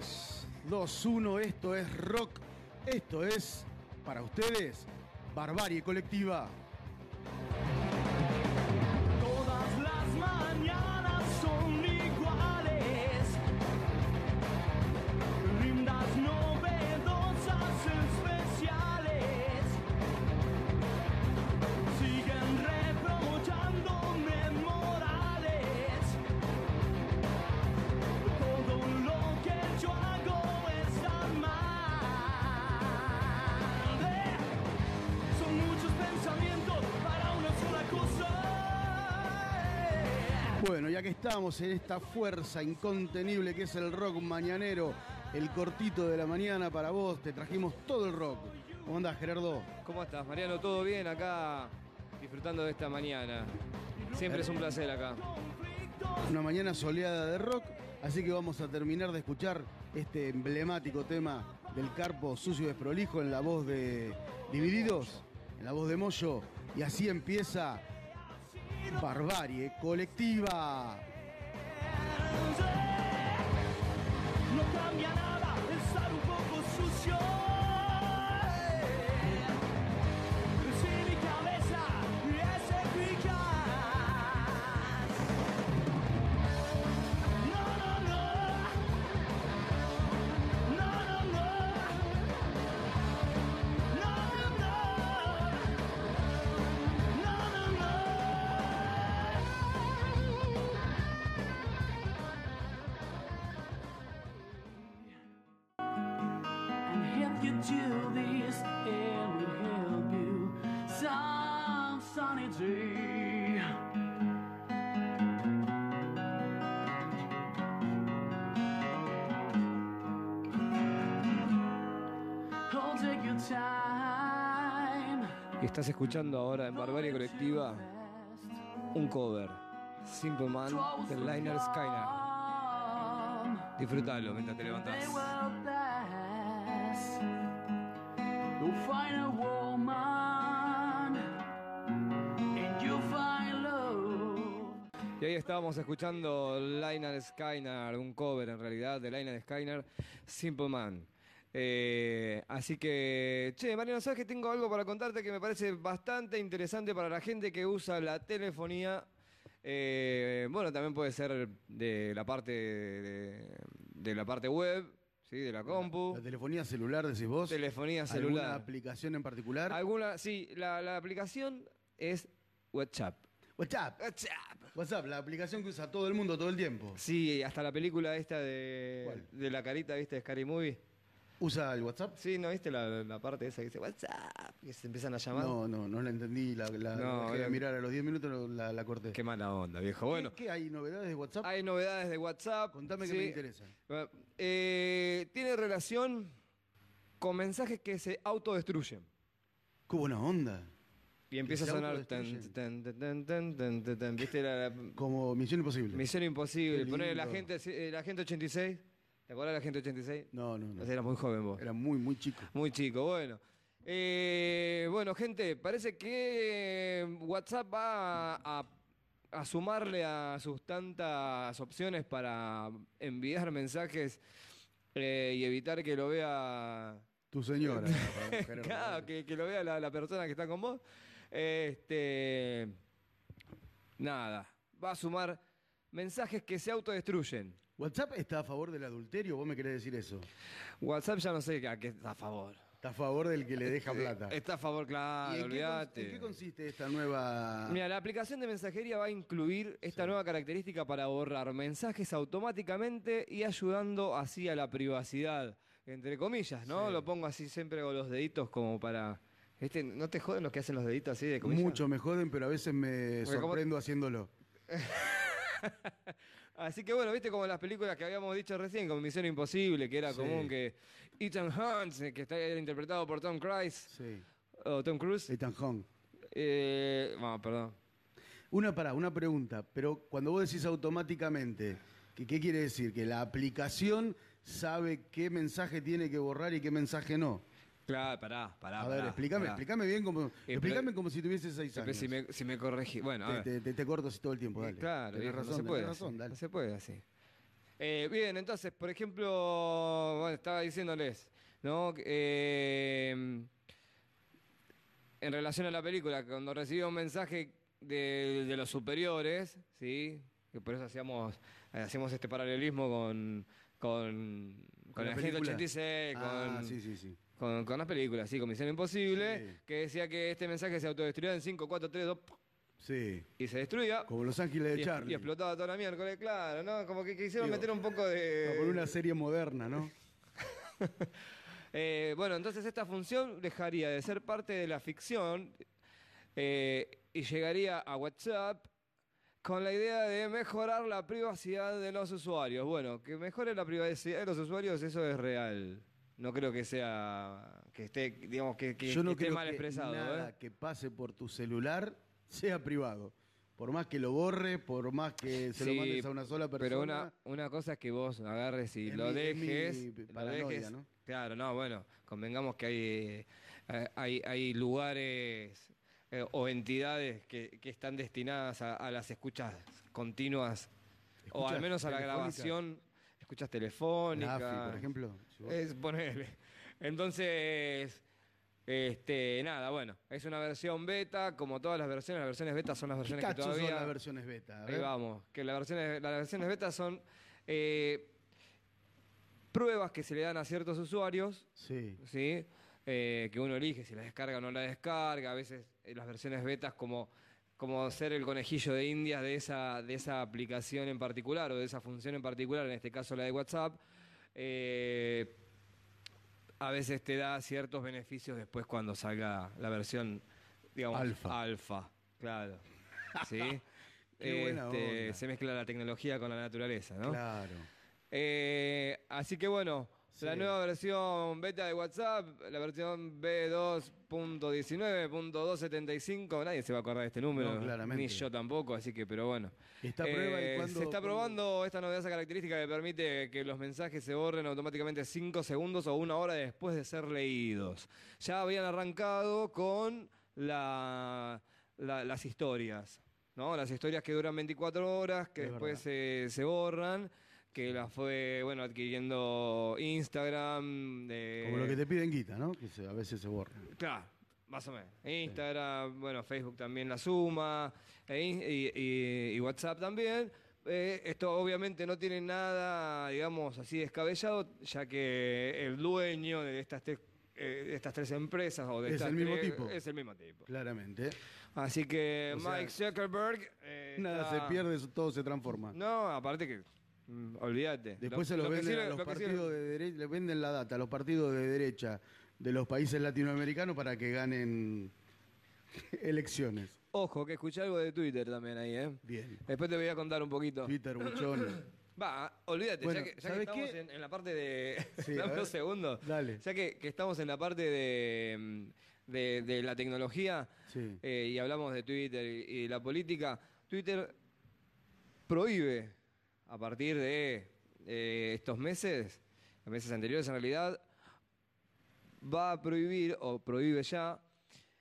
3, 2, 1, esto es rock, esto es, para ustedes, barbarie colectiva. Ya que estamos en esta fuerza incontenible que es el rock mañanero, el cortito de la mañana para vos, te trajimos todo el rock. ¿Cómo andás, Gerardo? ¿Cómo estás, Mariano? ¿Todo bien acá? Disfrutando de esta mañana. Siempre es un placer acá. Una mañana soleada de rock, así que vamos a terminar de escuchar este emblemático tema del Carpo Sucio y Desprolijo en la voz de Divididos, en la voz de Moyo, y así empieza Barbarie Colectiva. Estás escuchando ahora en Barbarie Colectiva un cover. Simple Man del Liner Skyner. Disfrutalo mientras te love. Y ahí estábamos escuchando Liner Skyner, un cover en realidad de Liner Skyner, Simple Man. Eh, así que, che, Mariano, ¿sabes que tengo algo para contarte que me parece bastante interesante para la gente que usa la telefonía? Eh, bueno, también puede ser de la parte de, de la parte web, ¿sí? de la compu. La telefonía celular, decís vos. Telefonía ¿Alguna celular. aplicación en particular? Alguna, sí, la, la aplicación es WhatsApp. WhatsApp. WhatsApp. WhatsApp, la aplicación que usa todo el mundo todo el tiempo. Sí, hasta la película esta de, ¿Cuál? de la carita, ¿viste? De Scary Movie. ¿Usa el WhatsApp? Sí, ¿no viste la, la parte esa que dice WhatsApp? Que se empiezan a llamar. No, no, no la entendí. La, la, No, dejé de era- mirar a los 10 minutos, la, la corté. Qué mala onda, viejo. Bueno, ¿Qué, qué hay novedades de WhatsApp? hay novedades de WhatsApp. Contame que me interesa. Eh, tiene relación con mensajes que se autodestruyen. Qué buena onda. Y empieza a se sonar. autodestruyen. tan, tan, tan, tan, tan, tan, tan. ¿Viste la, la- Como Misión Imposible. Misión Imposible? Qué Poner la lindo. gente, la gente 86. ¿Te acuerdas de la gente 86? No, no, no. O sea, eras muy joven vos. Era muy, muy chico. Muy chico, bueno. Eh, bueno, gente, parece que WhatsApp va a, a sumarle a sus tantas opciones para enviar mensajes eh, y evitar que lo vea. Tu señora. Claro, que, que lo vea la, la persona que está con vos. Este. Nada. Va a sumar mensajes que se autodestruyen. ¿WhatsApp está a favor del adulterio? ¿Vos me querés decir eso? WhatsApp ya no sé a qué está a favor. Está a favor del que le deja plata. Está a favor, ¿Y claro, olvídate. en qué consiste esta nueva...? Mira, la aplicación de mensajería va a incluir esta nueva característica para borrar mensajes automáticamente y ayudando así a la privacidad, entre comillas, ¿no? Sí. Lo pongo así siempre con los deditos como para... ¿Viste? ¿No te joden los que hacen los deditos así de comillas? Mucho me joden, pero a veces me Porque como- sorprendo haciéndolo. Así que bueno, viste como las películas que habíamos dicho recién, como Misión Imposible, que era Sí. común que Ethan Hunt, eh, que está era interpretado por Tom Cruise, Sí. o Tom Cruise, Ethan Hong. eh, bueno, perdón. Una para, una pregunta, pero cuando vos decís automáticamente, ¿qué, qué quiere decir? Que la aplicación sabe qué mensaje tiene que borrar y qué mensaje no. Claro, pará, pará. A ver, pará, explícame, pará. explícame bien como, pero- explícame como si tuviese seis años. Si me, si me corregí. Bueno, a te, ver. te- te- te corto así todo el tiempo, dale. Claro, Tenés razón, no se puede tenés razón, dale. No se puede así. Eh, bien, entonces, por ejemplo, bueno, estaba diciéndoles, ¿no? Eh, en relación a la película, cuando recibí un mensaje de, de los superiores, ¿sí? Que por eso hacíamos, eh, hacíamos este paralelismo con, con, con la el Agente película? 86, Ah, con, sí, sí, sí. Con, con las películas, sí, con Misión Imposible, Sí. que decía que este mensaje se autodestruía en 5, 4, 3, 2, Sí. y se destruía. Como Los Ángeles de Y, Charlie. y explotaba toda la miércoles, claro, ¿no? Como que quisieron Digo, meter un poco de... Por una serie moderna, ¿no? Eh, bueno, entonces esta función dejaría de ser parte de la ficción eh, y llegaría a WhatsApp con la idea de mejorar la privacidad de los usuarios. Bueno, que mejore la privacidad de los usuarios, eso es real. No creo que sea, que esté, digamos, que, que- Yo no esté creo mal que expresado. nada ¿eh? que pase por tu celular sea privado. Por más que lo borre, por más que se Sí, lo mandes a una sola persona. Pero una, una cosa es que vos agarres y lo mi- dejes. lo dejes. ¿no? Claro, no, bueno, convengamos que hay, eh, hay, hay lugares eh, o entidades que, que están destinadas a, a las escuchas continuas, o al menos a la grabación, escuchas telefónicas. AFI, por ejemplo. Es ponele. Entonces, este, nada, bueno, es una versión beta, como todas las versiones, las versiones beta son las ¿Qué versiones que todavía. son las versiones beta? A Ahí vamos, que las versiones, las versiones beta son eh, pruebas que se le dan a ciertos usuarios, Sí. ¿sí? Eh, que uno elige si la descarga o no la descarga, a veces eh, las versiones betas como, como ser el conejillo de indias de esa, de esa aplicación en particular o de esa función en particular, en este caso la de WhatsApp, eh, a veces te da ciertos beneficios después cuando salga la versión, digamos, Alfa. alfa, claro. ¿Sí? Qué buena Este, onda. se mezcla la tecnología con la naturaleza, ¿no? Claro. Eh, así que bueno, la nueva versión beta de WhatsApp, la versión B2.19.275, nadie se va a acordar de este número, No, claramente. ni yo tampoco, así que, pero bueno. Está Eh, se está probando esta novedosa característica que permite que los mensajes se borren automáticamente 5 segundos o una hora después de ser leídos. Ya habían arrancado con la- la- las historias, ¿no? Las historias que duran 24 horas, que Es después se, se borran, que las fue, bueno, adquiriendo Instagram. eh, Como lo que te piden guita, ¿no? Que se- a veces se borra. Claro, más o menos. Instagram, bueno, Facebook también la suma, e y, y- y WhatsApp también. Eh, esto obviamente no tiene nada, digamos, así descabellado, ya que el dueño de estas tres, eh, de estas tres empresas o de Es estas el mismo tres- tipo. es el mismo tipo. Claramente. Así que O sea, Mike Zuckerberg eh, Nada está- se pierde, todo se transforma. No, aparte que mm, olvídate. Después se los lo venden sirve- a los lo que sirve- partidos de derecha, le venden la data a los partidos de derecha de los países latinoamericanos para que ganen elecciones. Ojo, que escuché algo de Twitter también ahí, ¿eh? Bien. Después te voy a contar un poquito. Twitter, buchón. Va, olvídate, Bueno, ya que, ya que ¿sabes estamos en, en la parte de... Sí, Dame ver. un segundo. Dale. Ya que, que estamos en la parte de, de, de la tecnología Sí. eh, y hablamos de Twitter y, y la política, Twitter prohíbe a partir de eh, estos meses, meses anteriores en realidad, va a prohibir o prohíbe ya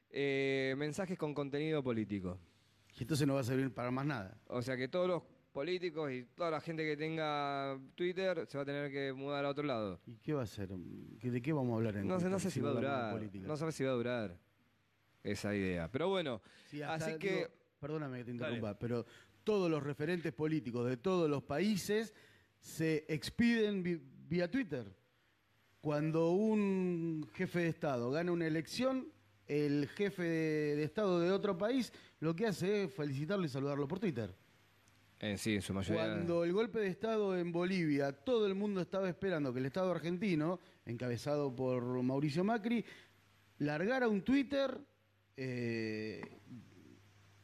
eh, mensajes con contenido político. Y entonces no va a servir para más nada. O sea que todos los políticos y toda la gente que tenga Twitter se va a tener que mudar a otro lado. ¿Y qué va a ser? ¿Qué- ¿De qué vamos a hablar en No sé, no sé si va a durar. No sé si va a durar esa idea. Pero bueno, Sí, hasta, así que... digo, perdóname que te Dale. interrumpa, pero todos los referentes políticos de todos los países se expiden vía Twitter. Cuando un jefe de Estado gana una elección, el jefe de, de Estado de otro país lo que hace es felicitarlo y saludarlo por Twitter. eh, sí, en su mayoría... Cuando el golpe de Estado en Bolivia, todo el mundo estaba esperando que el Estado argentino, encabezado por Mauricio Macri, largara un Twitter eh,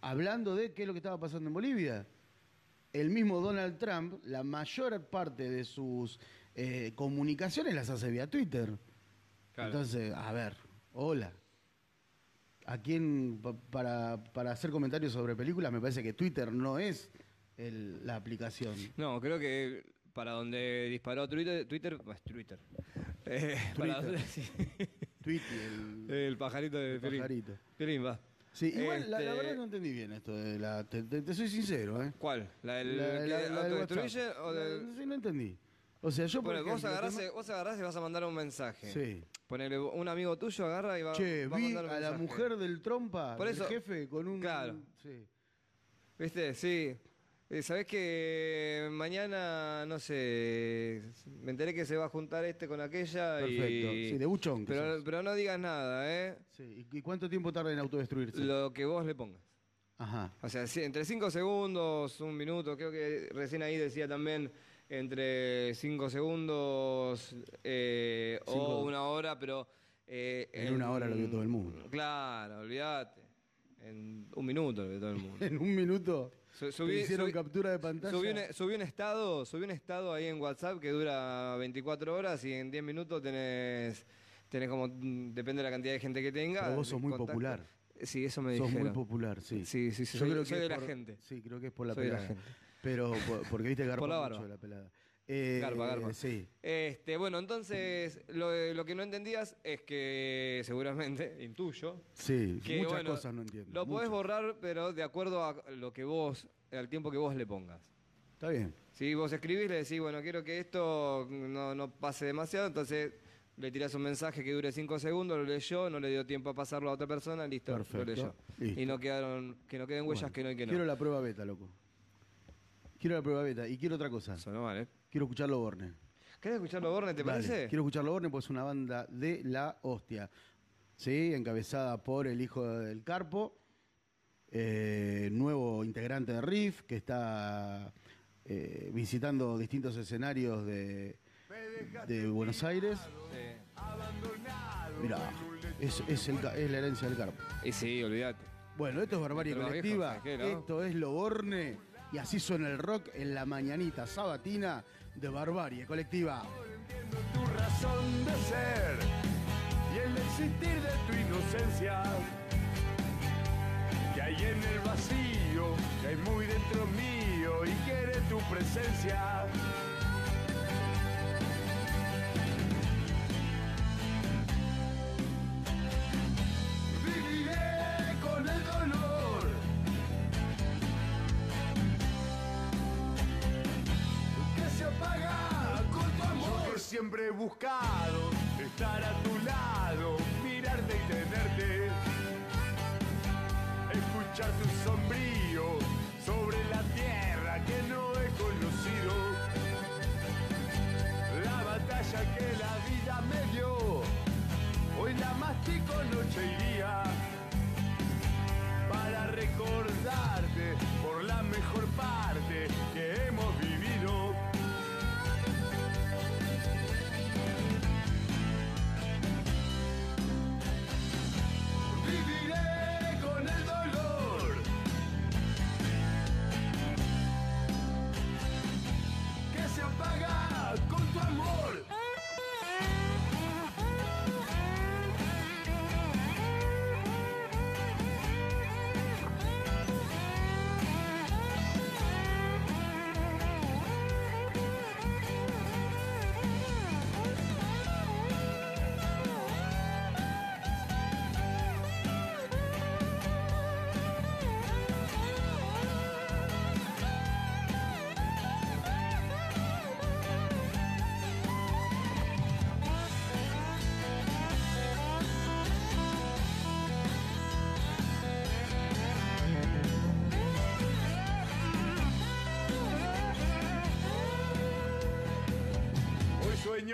hablando de qué es lo que estaba pasando en Bolivia. El mismo Donald Trump, la mayor parte de sus eh, comunicaciones las hace vía Twitter. Claro. Entonces, a ver, hola. ¿A quién, pa- para, para hacer comentarios sobre películas, me parece que Twitter no es el- la aplicación. No, creo que para donde disparó Twitter... Twitter... pues, Twitter. Eh, para Twitter. donde- sí. Twitter, el, el pajarito de el pajarito. Va. Sí, igual la, la Este, verdad no entendí bien esto de la. Te, te- te soy sincero, ¿eh? ¿Cuál? ¿La del La- que la- la del autodestruye o del.? Sí, no entendí. O sea, yo por Bueno, vos agarrás, tema- vos agarrás y vas a mandar un mensaje. Sí. Ponele, un amigo tuyo agarra y va, Che, va a mandar un a la mensaje. mujer del trompa, Por del jefe, con un. Claro. Sí. ¿Viste? Sí. Eh, ¿Sabés que mañana, no sé, me enteré que se va a juntar este con aquella Perfecto. y... Sí, de buchón. que pero, sos. pero no digas nada, ¿eh? Sí. ¿Y y cuánto tiempo tarda en autodestruirse? Lo que vos le pongas. Ajá. O sea, sí, entre 5 segundos, un minuto, creo que recién ahí decía también entre 5 segundos eh, Cinco. o una hora, pero... eh, En una hora lo vio todo el mundo. Claro, olvídate. En un minuto lo vio todo el mundo. En un minuto. Su- subí- hicieron subí- captura de pantalla. Subí un, subí un estado, subí un estado ahí en WhatsApp que dura 24 horas y en 10 minutos tenés, tenés como, mm, depende de la cantidad de gente que tenga. Pero vos sos muy contacto. popular. Sí, eso me Sos dijeron. muy popular, sí. Sí, sí, sí, Yo soy- creo que soy es de la por- gente. Sí, creo que es por la Soy de la pelada. gente. Pero por- porque viste la mucho la pelada. Eh, Garpa, garpa. Sí. Este, bueno, entonces lo, lo que no entendías es que seguramente, intuyo, Sí, que muchas bueno, cosas no entiendo. Lo podés borrar, pero de acuerdo a lo que vos, al tiempo que vos le pongas. Está bien. Si vos escribís, le decís, bueno, quiero que esto no, no pase demasiado, entonces le tirás un mensaje que dure 5 segundos, lo leyó, no le dio tiempo a pasarlo a otra persona, listo, Perfecto. lo leyó. Listo. Y no quedaron, que no queden huellas Bueno, que no y que no. Quiero la prueba beta, loco. Quiero la prueba beta. Y quiero otra cosa. Eso no vale. Quiero escucharlo Borne. ¿Querés escucharlo, Borne, te Dale, parece? Quiero escucharlo Borne porque es una banda de la hostia. Sí, encabezada por el hijo del Carpo, eh, nuevo integrante de Riff, que está eh, visitando distintos escenarios de, de Buenos Aires. Sí. Mirá, es, es el es la herencia del Carpo. Y sí, olvídate. Bueno, esto es Barbarie Colectiva, viejos, ¿qué, no? esto es Lo Borne, y así suena el rock en la mañanita sabatina de Barbarie Colectiva. tu razón de ser y el existir de tu inocencia. Que hay en el vacío, que hay muy dentro mío y quiere tu presencia. Siempre he buscado estar a tu lado, mirarte y tenerte. Escuchar tu sombrío sobre la tierra que no he conocido. La batalla que la vida me dio, hoy la mastico noche y día para recordarte por la mejor parte que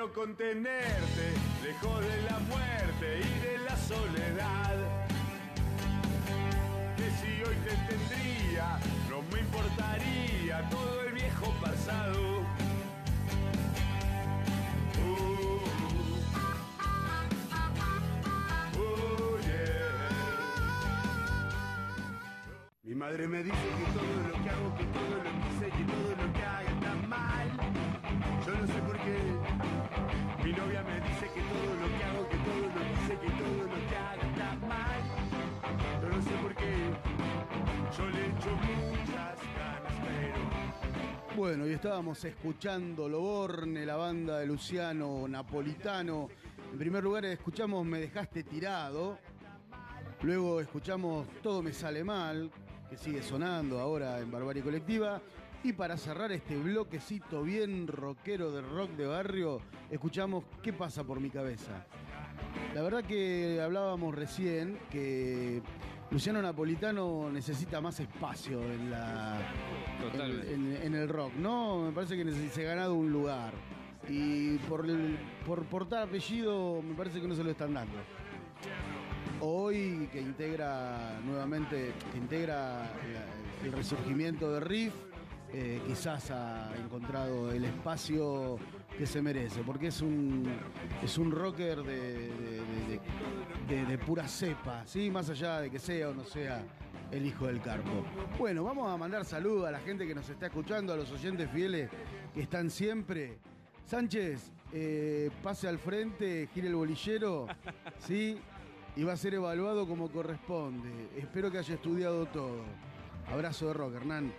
sueño con tenerte, Bueno, y estábamos escuchando Lo Borne, la banda de Luciano Napolitano. En primer lugar, escuchamos Me Dejaste Tirado. Luego escuchamos Todo me sale mal, que sigue sonando ahora en Barbarie Colectiva. Y para cerrar este bloquecito bien rockero de rock de barrio, escuchamos ¿Qué pasa por mi cabeza? La verdad que hablábamos recién que Luciano Napolitano necesita más espacio en la Totalmente. en, en- en el rock, ¿no? Me parece que se ha ganado un lugar. Y por, el- por portar apellido, me parece que no se lo están dando. Hoy que integra nuevamente, que integra el resurgimiento de Riff, eh, quizás ha encontrado el espacio que se merece, porque es un, es un rocker de, de- pura cepa, ¿sí? más allá de que sea o no sea el hijo del carpo. Bueno, vamos a mandar saludos a la gente que nos está escuchando, a los oyentes fieles que están siempre. Sánchez, eh, pase al frente, gire el bolillero, ¿sí? Y va a ser evaluado como corresponde. Espero que haya estudiado todo. Abrazo de rock, Hernán.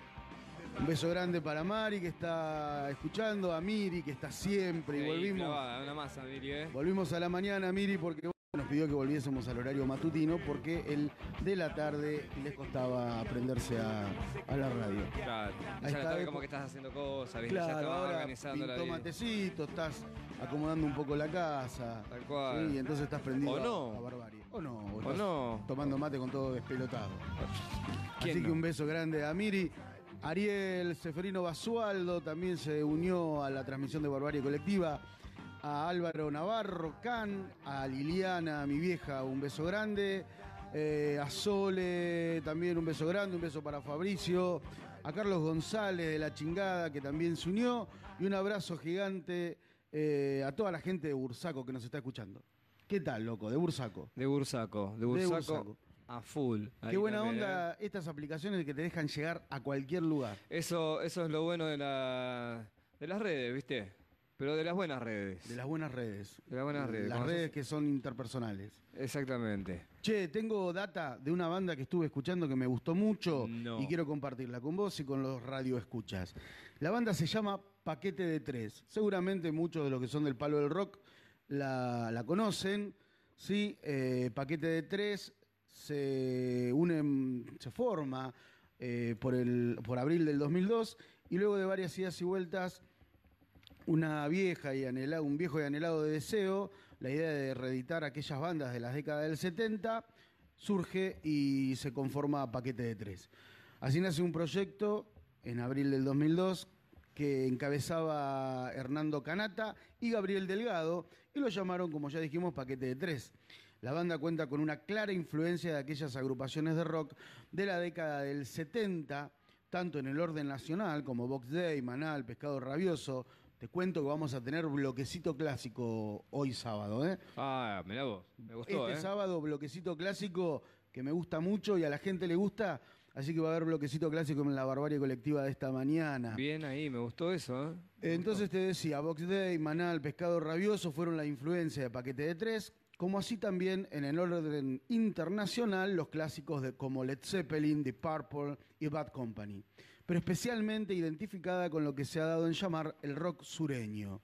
Un beso grande para Mari que está escuchando, a Miri que está siempre. Y volvimos, clavada, una masa, Miri, ¿eh? volvimos a la mañana, Miri, porque nos pidió que volviésemos al horario matutino porque el de la tarde les costaba aprenderse a, a la radio. Claro. Ahí Ya está, como que estás haciendo cosas, ¿viste? ya Claro, estabas ahora organizando la matecito, estás acomodando un poco la casa. Tal cual. Sí, y entonces estás prendido O a- no. a, barbarie. O no. ¿O estás no? Tomando mate con todo despelotado. ¿Quién Así que un beso grande a Miri. Ariel Seferino Basualdo también se unió a la transmisión de Barbarie Colectiva. A Álvaro Navarro, Can, a Liliana, mi vieja, un beso grande. Eh, a Sole también un beso grande, un beso para Fabricio. A Carlos González de La Chingada que también se unió. Y un abrazo gigante eh, a toda la gente de Bursaco que nos está escuchando. ¿Qué tal, loco? De Bursaco. De Bursaco, de De Bursaco, Bursaco. A full. Qué buena también, ¿eh? onda estas aplicaciones que te dejan llegar a cualquier lugar. Eso, eso es lo bueno de, la, de las redes, ¿viste? Pero de las buenas redes. De las buenas redes. De las buenas redes. Las redes sos- que son interpersonales. Exactamente. Che, tengo data de una banda que estuve escuchando que me gustó mucho No. y quiero compartirla con vos y con los radioescuchas. La banda se llama Paquete de Tres. Seguramente muchos de los que son del palo del rock la, la conocen. Sí, Eh, Paquete de Tres se une, se forma eh, por, el, por abril del 2002 y luego de varias idas y vueltas una vieja y anhelado, un viejo y anhelado de deseo, la idea de reeditar aquellas bandas de las décadas del 70, surge y se conforma Paquete de Tres. Así nace un proyecto en abril del 2002 que encabezaba Hernando Canata y Gabriel Delgado y lo llamaron, como ya dijimos, Paquete de Tres. La banda cuenta con una clara influencia de aquellas agrupaciones de rock de la década del 70, tanto en el orden nacional como Box Day, Manal, Pescado Rabioso. Te cuento que vamos a tener bloquecito clásico hoy sábado. ¿eh? Ah, mirá vos. Me gustó, este ¿eh? sábado bloquecito clásico que me gusta mucho y a la gente le gusta, así que va a haber bloquecito clásico en la barbarie colectiva de esta mañana. Bien ahí, me gustó eso, ¿eh? Me Entonces te decía, Box Day, Manal, Pescado Rabioso fueron la influencia de Paquete de Tres, como así también en el orden internacional los clásicos de, como Led Zeppelin, The Purple y Bad Company, pero especialmente identificada con lo que se ha dado en llamar el rock sureño.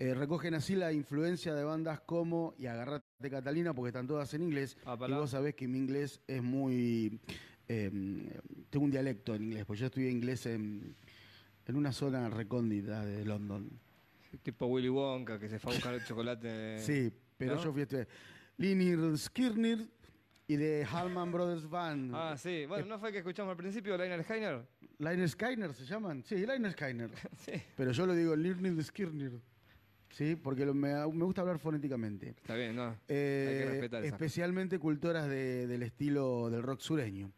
Eh, recogen así la influencia de bandas como, y agarrate Catalina porque están todas en inglés, y Apalá. vos sabés que mi inglés es muy... eh, tengo un dialecto en inglés, pues yo estudié inglés en, en una zona recóndita de London. Tipo Willy Wonka, que se fue a buscar el chocolate. Sí, pero ¿no? yo fui estudiar Linir Skirnir y de Hallman Brothers Band. Ah, sí. Bueno, ¿no fue que escuchamos al principio Liner Heiner? Liner Skyner se llaman. Sí, Liner Skyner. Sí. pero yo lo digo Linir Skirnir. Sí, porque lo- me, me gusta hablar fonéticamente. Está bien, ¿no? Eh, Hay que respetar esas especialmente cultoras de- del estilo del rock sureño.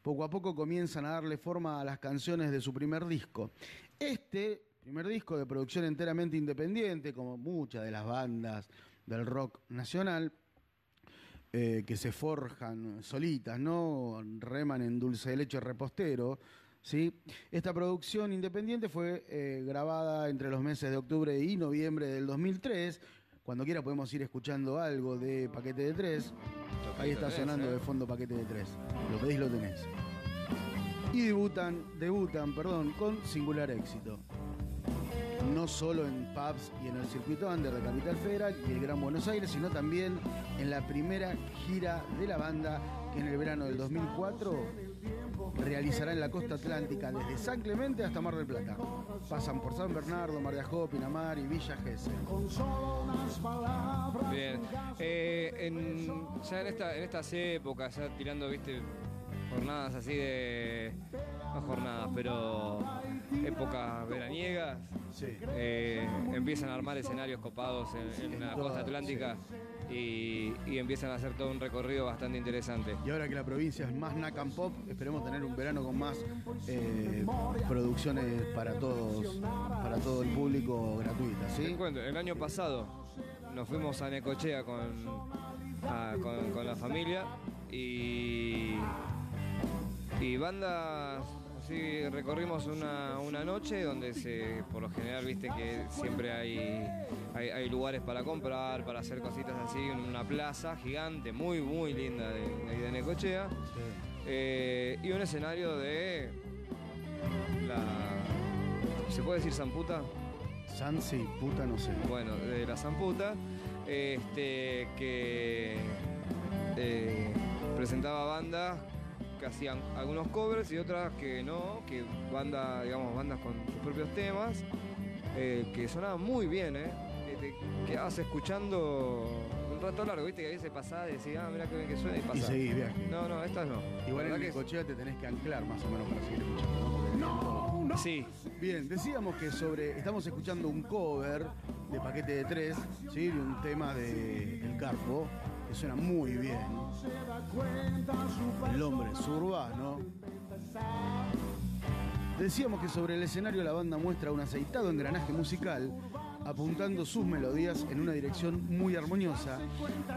Poco a poco comienzan a darle forma a las canciones de su primer disco. Este primer disco de producción enteramente independiente, como muchas de las bandas del rock nacional, eh, que se forjan solitas, ¿no? Reman en dulce de leche repostero. ¿sí? Esta producción independiente fue eh, grabada entre los meses de octubre y noviembre del 2003. Cuando quiera podemos ir escuchando algo de Paquete de Tres. Ahí está sonando ¿eh? de fondo Paquete de Tres. Lo pedís, lo tenés. Y debutan, debutan, perdón, con singular éxito. No solo en pubs y en el circuito under de Capital Federal y el Gran Buenos Aires, sino también en la primera gira de la banda que en el verano del 2004 realizará en la costa atlántica desde San Clemente hasta Mar del Plata. Pasan por San Bernardo, Mar de Ajó, Pinamar y Villa Gesell. Bien. Eh, en- ya en, esta, en estas épocas, ya tirando, viste, jornadas así de. No jornadas, pero épocas veraniegas. Sí. eh, empiezan a armar escenarios copados en, en la costa atlántica y, y empiezan a hacer todo un recorrido bastante interesante. Y ahora que la provincia es más Nacan Pop, esperemos tener un verano con más eh, producciones para todos, para todo el público gratuitas, ¿sí? cuento, el año pasado nos fuimos a Necochea con, a- con, con la familia y, y bandas, así recorrimos una, una noche donde se, por lo general, viste que siempre hay, hay, hay lugares para comprar, para hacer cositas así, en una plaza gigante, muy, muy linda de, de Necochea. Eh, y un escenario de la... ¿Se puede decir Zamputa? Sansi, puta no sé. bueno, de la Zamputa, este, que eh, presentaba bandas que hacían algunos covers y otras que no, que banda, digamos, bandas con sus propios temas, eh, que sonaban muy bien, ¿eh? Que te quedabas escuchando un rato largo, ¿viste? Que a veces pasaba y decías, ah, mira qué bien que suena y Y pasaba. seguís viaje. No, no, estas no. Igual en el que cochea te tenés que anclar más o menos para seguir escuchando. ¿no? Todo. Sí, Bien, decíamos que sobre. Estamos escuchando un cover de paquete de tres, ¿sí? De un tema de El Carpo, suena muy bien. El hombre es urbano. Decíamos que sobre el escenario la banda muestra un aceitado engranaje musical, apuntando sus melodías en una dirección muy armoniosa,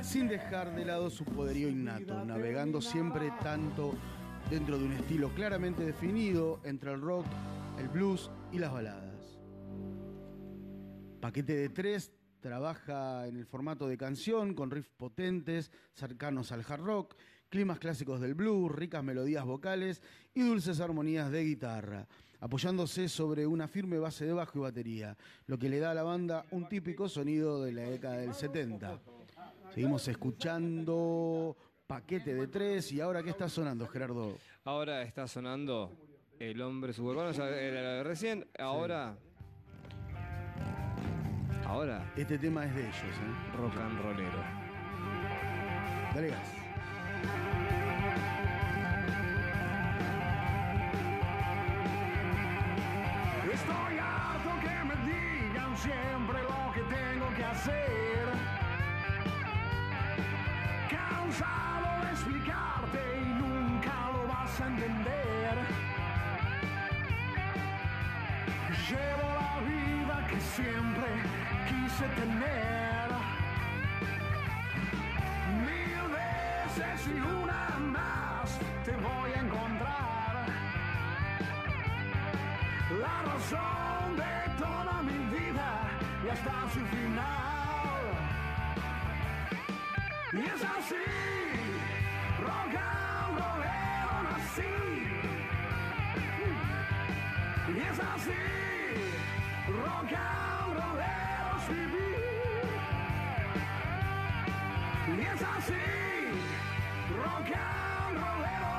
sin dejar de lado su poderío innato, navegando siempre tanto dentro de un estilo claramente definido entre el rock, el blues y las baladas. Paquete de tres trabaja en el formato de canción con riffs potentes, cercanos al hard rock, climas clásicos del blues, ricas melodías vocales y dulces armonías de guitarra, apoyándose sobre una firme base de bajo y batería, lo que le da a la banda un típico sonido de la década del 70. Seguimos escuchando Paquete de tres y ahora ¿qué está sonando, Gerardo? ahora está sonando El hombre suburbano, ya era la de recién, ahora... Ahora, Este tema es de ellos, ¿eh? rock and rollero. Dale gas. Tener. Mil veces y una más te voy a encontrar. La razón de toda mi vida y hasta su final. Y es así, rock Y es así, rock and rollero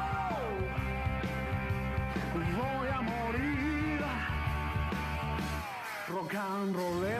voy a morir rock and rollero.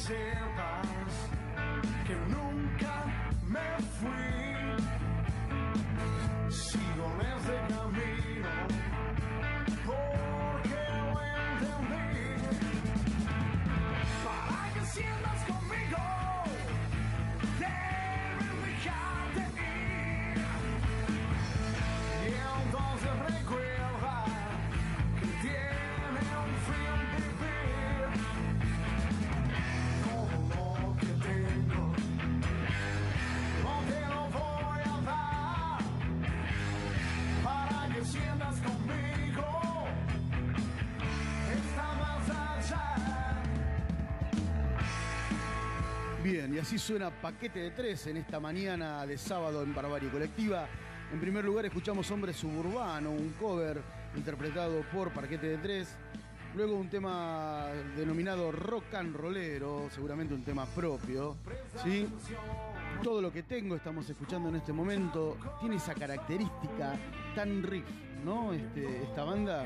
Que sepas así suena Paquete de Tres en esta mañana de sábado en Barbarie Colectiva. En primer lugar escuchamos Hombre Suburbano, un cover interpretado por Paquete de Tres. Luego un tema denominado rock and rollero, seguramente un tema propio. ¿sí? Todo lo que tengo, estamos escuchando en este momento, tiene esa característica tan riff, ¿no? Este, esta banda.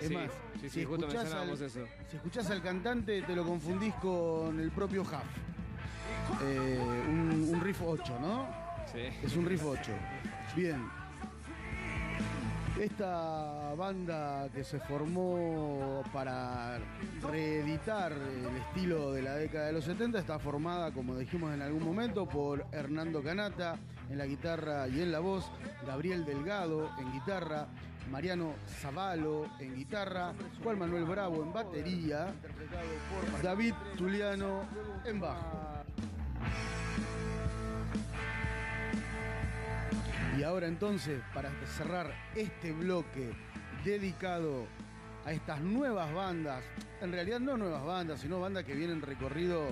Es Sí, más, sí, si, escuchás al, eso. si escuchás al cantante, te lo confundís con el propio Huff. Eh, un, un riff 8, ¿no? Sí. Es un riff 8. Bien. Esta banda que se formó para reeditar el estilo de la década de los 70 está formada, como dijimos en algún momento, por Hernando Canata en la guitarra y en la voz, Gabriel Delgado en guitarra, Mariano Zavalo en guitarra, Juan Manuel Bravo en batería, David Tuliano en bajo. Y ahora entonces, para cerrar este bloque dedicado a estas nuevas bandas, en realidad no nuevas bandas, sino bandas que vienen recorrido,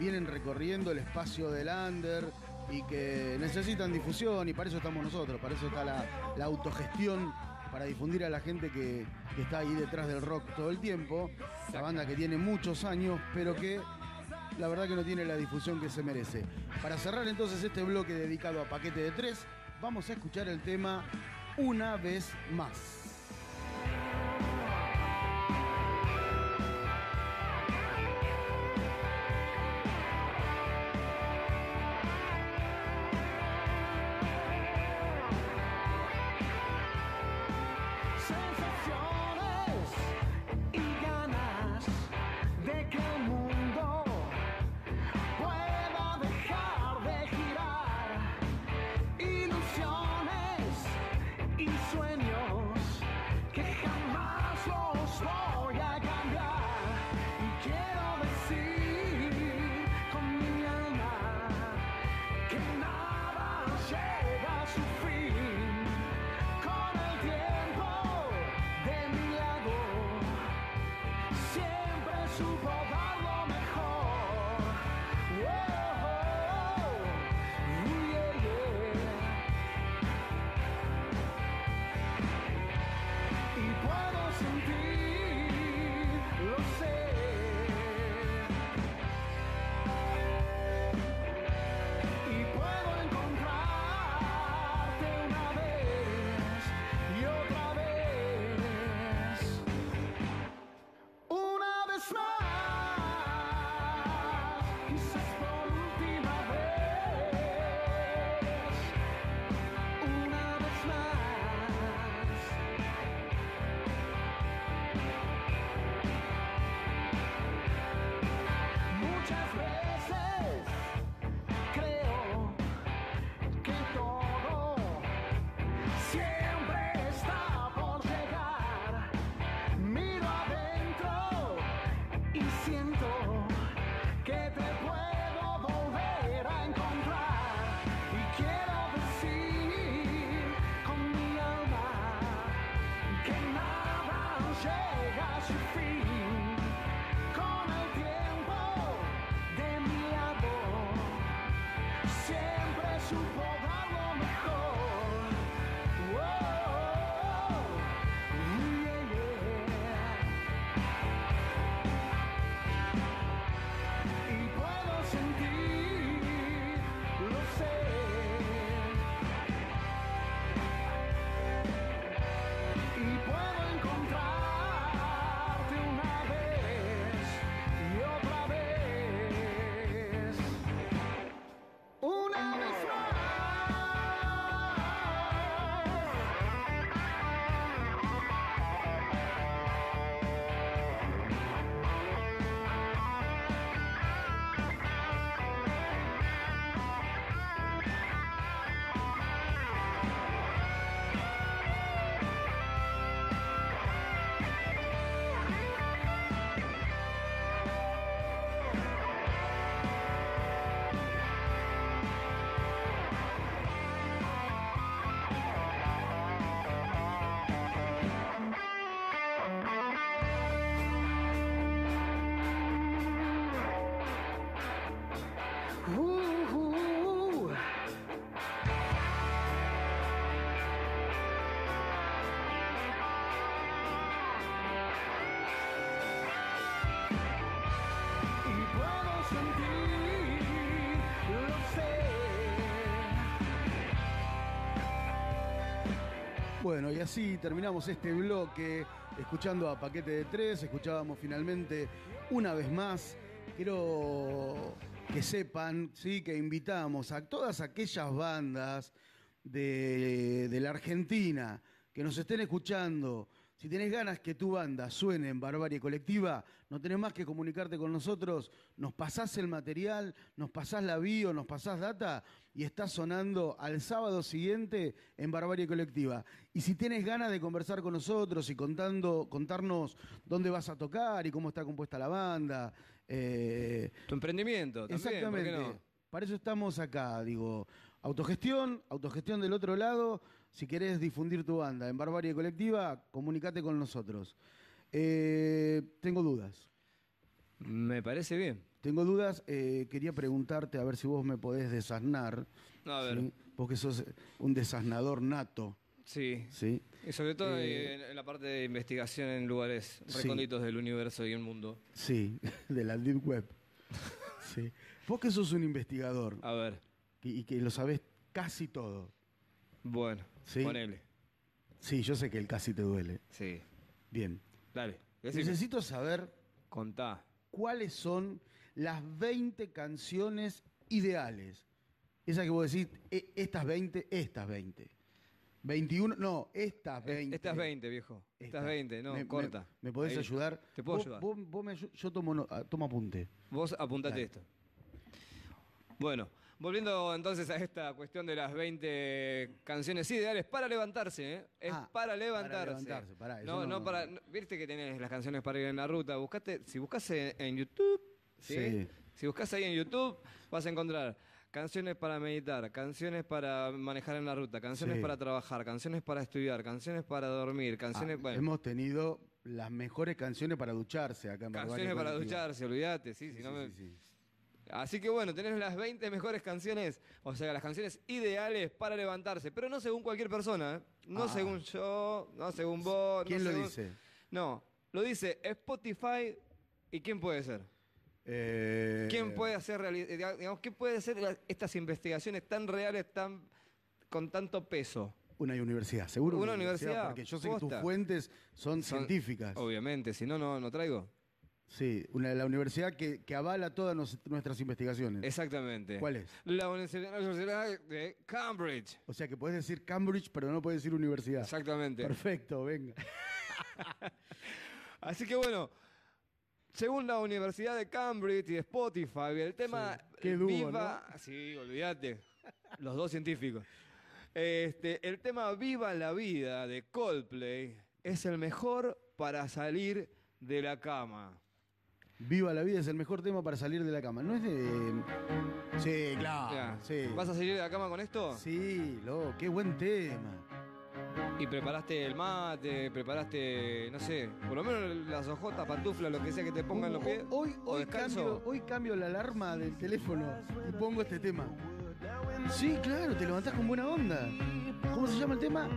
vienen recorriendo el espacio del under y que necesitan difusión y para eso estamos nosotros, para eso está la, la autogestión para difundir a la gente que, que está ahí detrás del rock todo el tiempo. La banda que tiene muchos años, pero que la verdad que no tiene la difusión que se merece. Para cerrar entonces este bloque dedicado a Paquete de Tres, vamos a escuchar el tema Una vez más. Siempre supo Bueno, y así terminamos este bloque escuchando a Paquete de Tres, escuchábamos finalmente una vez más. Quiero que sepan, sí, que invitamos a todas aquellas bandas de, de la Argentina que nos estén escuchando. Si tenés ganas que tu banda suene en Barbarie Colectiva, no tenés más que comunicarte con nosotros, nos pasás el material, nos pasás la bio, nos pasás data y estás sonando al sábado siguiente en Barbarie Colectiva. Y si tienes ganas de conversar con nosotros y contando, contarnos dónde vas a tocar y cómo está compuesta la banda, eh, Tu emprendimiento, también, ¿por qué Exactamente. no? Para eso estamos acá, digo. Autogestión, autogestión del otro lado. Si querés difundir tu banda en Barbarie Colectiva, comunicate con nosotros. Eh, tengo dudas. Me parece bien. Tengo dudas. eh, quería preguntarte a ver si vos me podés desasnar. A ver, ¿sí? Vos que sos un desasnador nato. sí. ¿sí? Y sobre todo Eh, en, la parte de investigación en lugares Sí. recónditos del universo y el mundo. Sí, de la Deep Web. Sí. Vos que sos un investigador A ver, y, y que lo sabés casi todo. Bueno, Sí. ponele. Sí, yo sé que el casi te duele. Sí, Bien. dale. decime. Necesito saber Contá. cuáles son las 20 canciones ideales. Esa que vos decís, "E- estas 20, estas 20. 21, no, estas 20. Estas 20, viejo. Estas Esta. 20, no, Me- me- corta. ¿Me, podés Ahí. ayudar? Te puedo Vos- ayudar. vos- vos me yo tomo, no- ah, tomo apunte. Vos apuntate Dale. esto. Bueno, volviendo entonces a esta cuestión de las 20 canciones ideales para levantarse, ¿eh? Es Ah, para para levantarse. levantarse, pará, eso no, no, no- para. no- Viste que tenés las canciones para ir en la ruta. Buscate, si buscas en, en YouTube, ¿sí? Sí. Si buscas ahí en YouTube, vas a encontrar canciones para meditar, canciones para manejar en la ruta, canciones Sí. para trabajar, canciones para estudiar, canciones para dormir, canciones. Ah, bueno, Hemos tenido las mejores canciones para ducharse acá en Barbarie canciones para Colectiva. ducharse, olvídate, sí, Sí, si no sí, me- sí, sí. Así que bueno, tenés las 20 mejores canciones, o sea, las canciones ideales para levantarse, pero no según cualquier persona, ¿eh? no Ah. según yo, no según vos. no ¿Quién lo según- dice? No, lo dice Spotify y quién puede ser. Eh, ¿Quién puede hacer eh, digamos, quién puede hacer estas investigaciones tan reales, tan con tanto peso? Una universidad, seguro. Una universidad, Porque yo sé que tus fuentes son, Son- científicas. Obviamente, si no, no, no traigo. Sí, una, la universidad que, que avala todas nos- nuestras investigaciones. Exactamente. ¿Cuál es? La Universidad de Cambridge. O sea que puedes decir Cambridge, pero no puedes decir universidad. Exactamente. Perfecto, venga. Así que bueno, según la Universidad de Cambridge y Spotify, el tema Sí, qué dúo, Viva, sí, olvídate, los dos científicos. Este, el tema Viva la vida de Coldplay es el mejor para salir de la cama. Viva la vida es el mejor tema para salir de la cama. ¿No es de.? Sí, claro. Ya. Sí. ¿Vas a salir de la cama con esto? Sí, loco, qué buen tema. Y preparaste el mate, preparaste, no sé, por lo menos las ojotas, pantuflas, lo que sea que te pongan los pies. Hoy, ¿O hoy, cambio, hoy cambio la alarma del teléfono y pongo este tema. Sí, claro, te levantás con buena onda. ¿Cómo se llama el tema?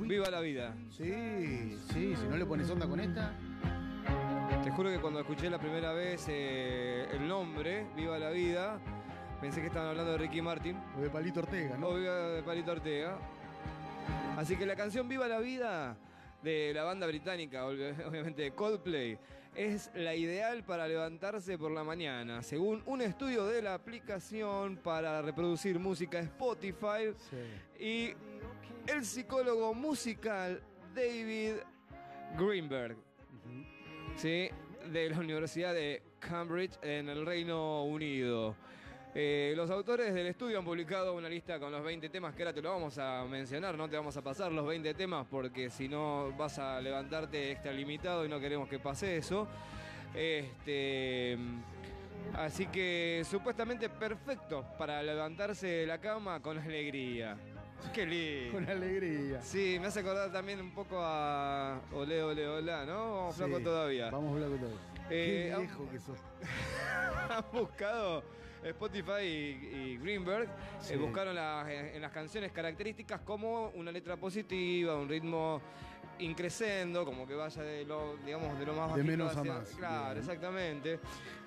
Viva la vida. Sí, sí, si no le pones onda con esta. Te juro que cuando escuché la primera vez eh, el nombre, Viva la Vida, pensé que estaban hablando de Ricky Martin O de Palito Ortega, ¿no? o de Palito Ortega. Así que la canción Viva la Vida de la banda británica, obvi- obviamente de Coldplay, es la ideal para levantarse por la mañana, según un estudio de la aplicación para reproducir música Spotify Sí. y el psicólogo musical David Greenberg. ¿Sí? de la Universidad de Cambridge en el Reino Unido. Eh, los autores del estudio han publicado una lista con los 20 temas que ahora te lo vamos a mencionar, no te vamos a pasar los 20 temas porque si no vas a levantarte extralimitado y no queremos que pase eso. Este, así que supuestamente perfecto para levantarse de la cama con alegría. Qué lindo. Con alegría. Sí, me hace acordar también un poco a Ole Ole Hola, ¿no? Vamos Sí, flaco todavía. Vamos flaco todavía. Eh, Qué viejo que sos. Han buscado Spotify y, y Greenberg, eh, Sí. buscaron la- en, las canciones características como una letra positiva, un ritmo increciendo, como que vaya de lo, digamos, de lo más De menos a más. Claro, Bien. exactamente.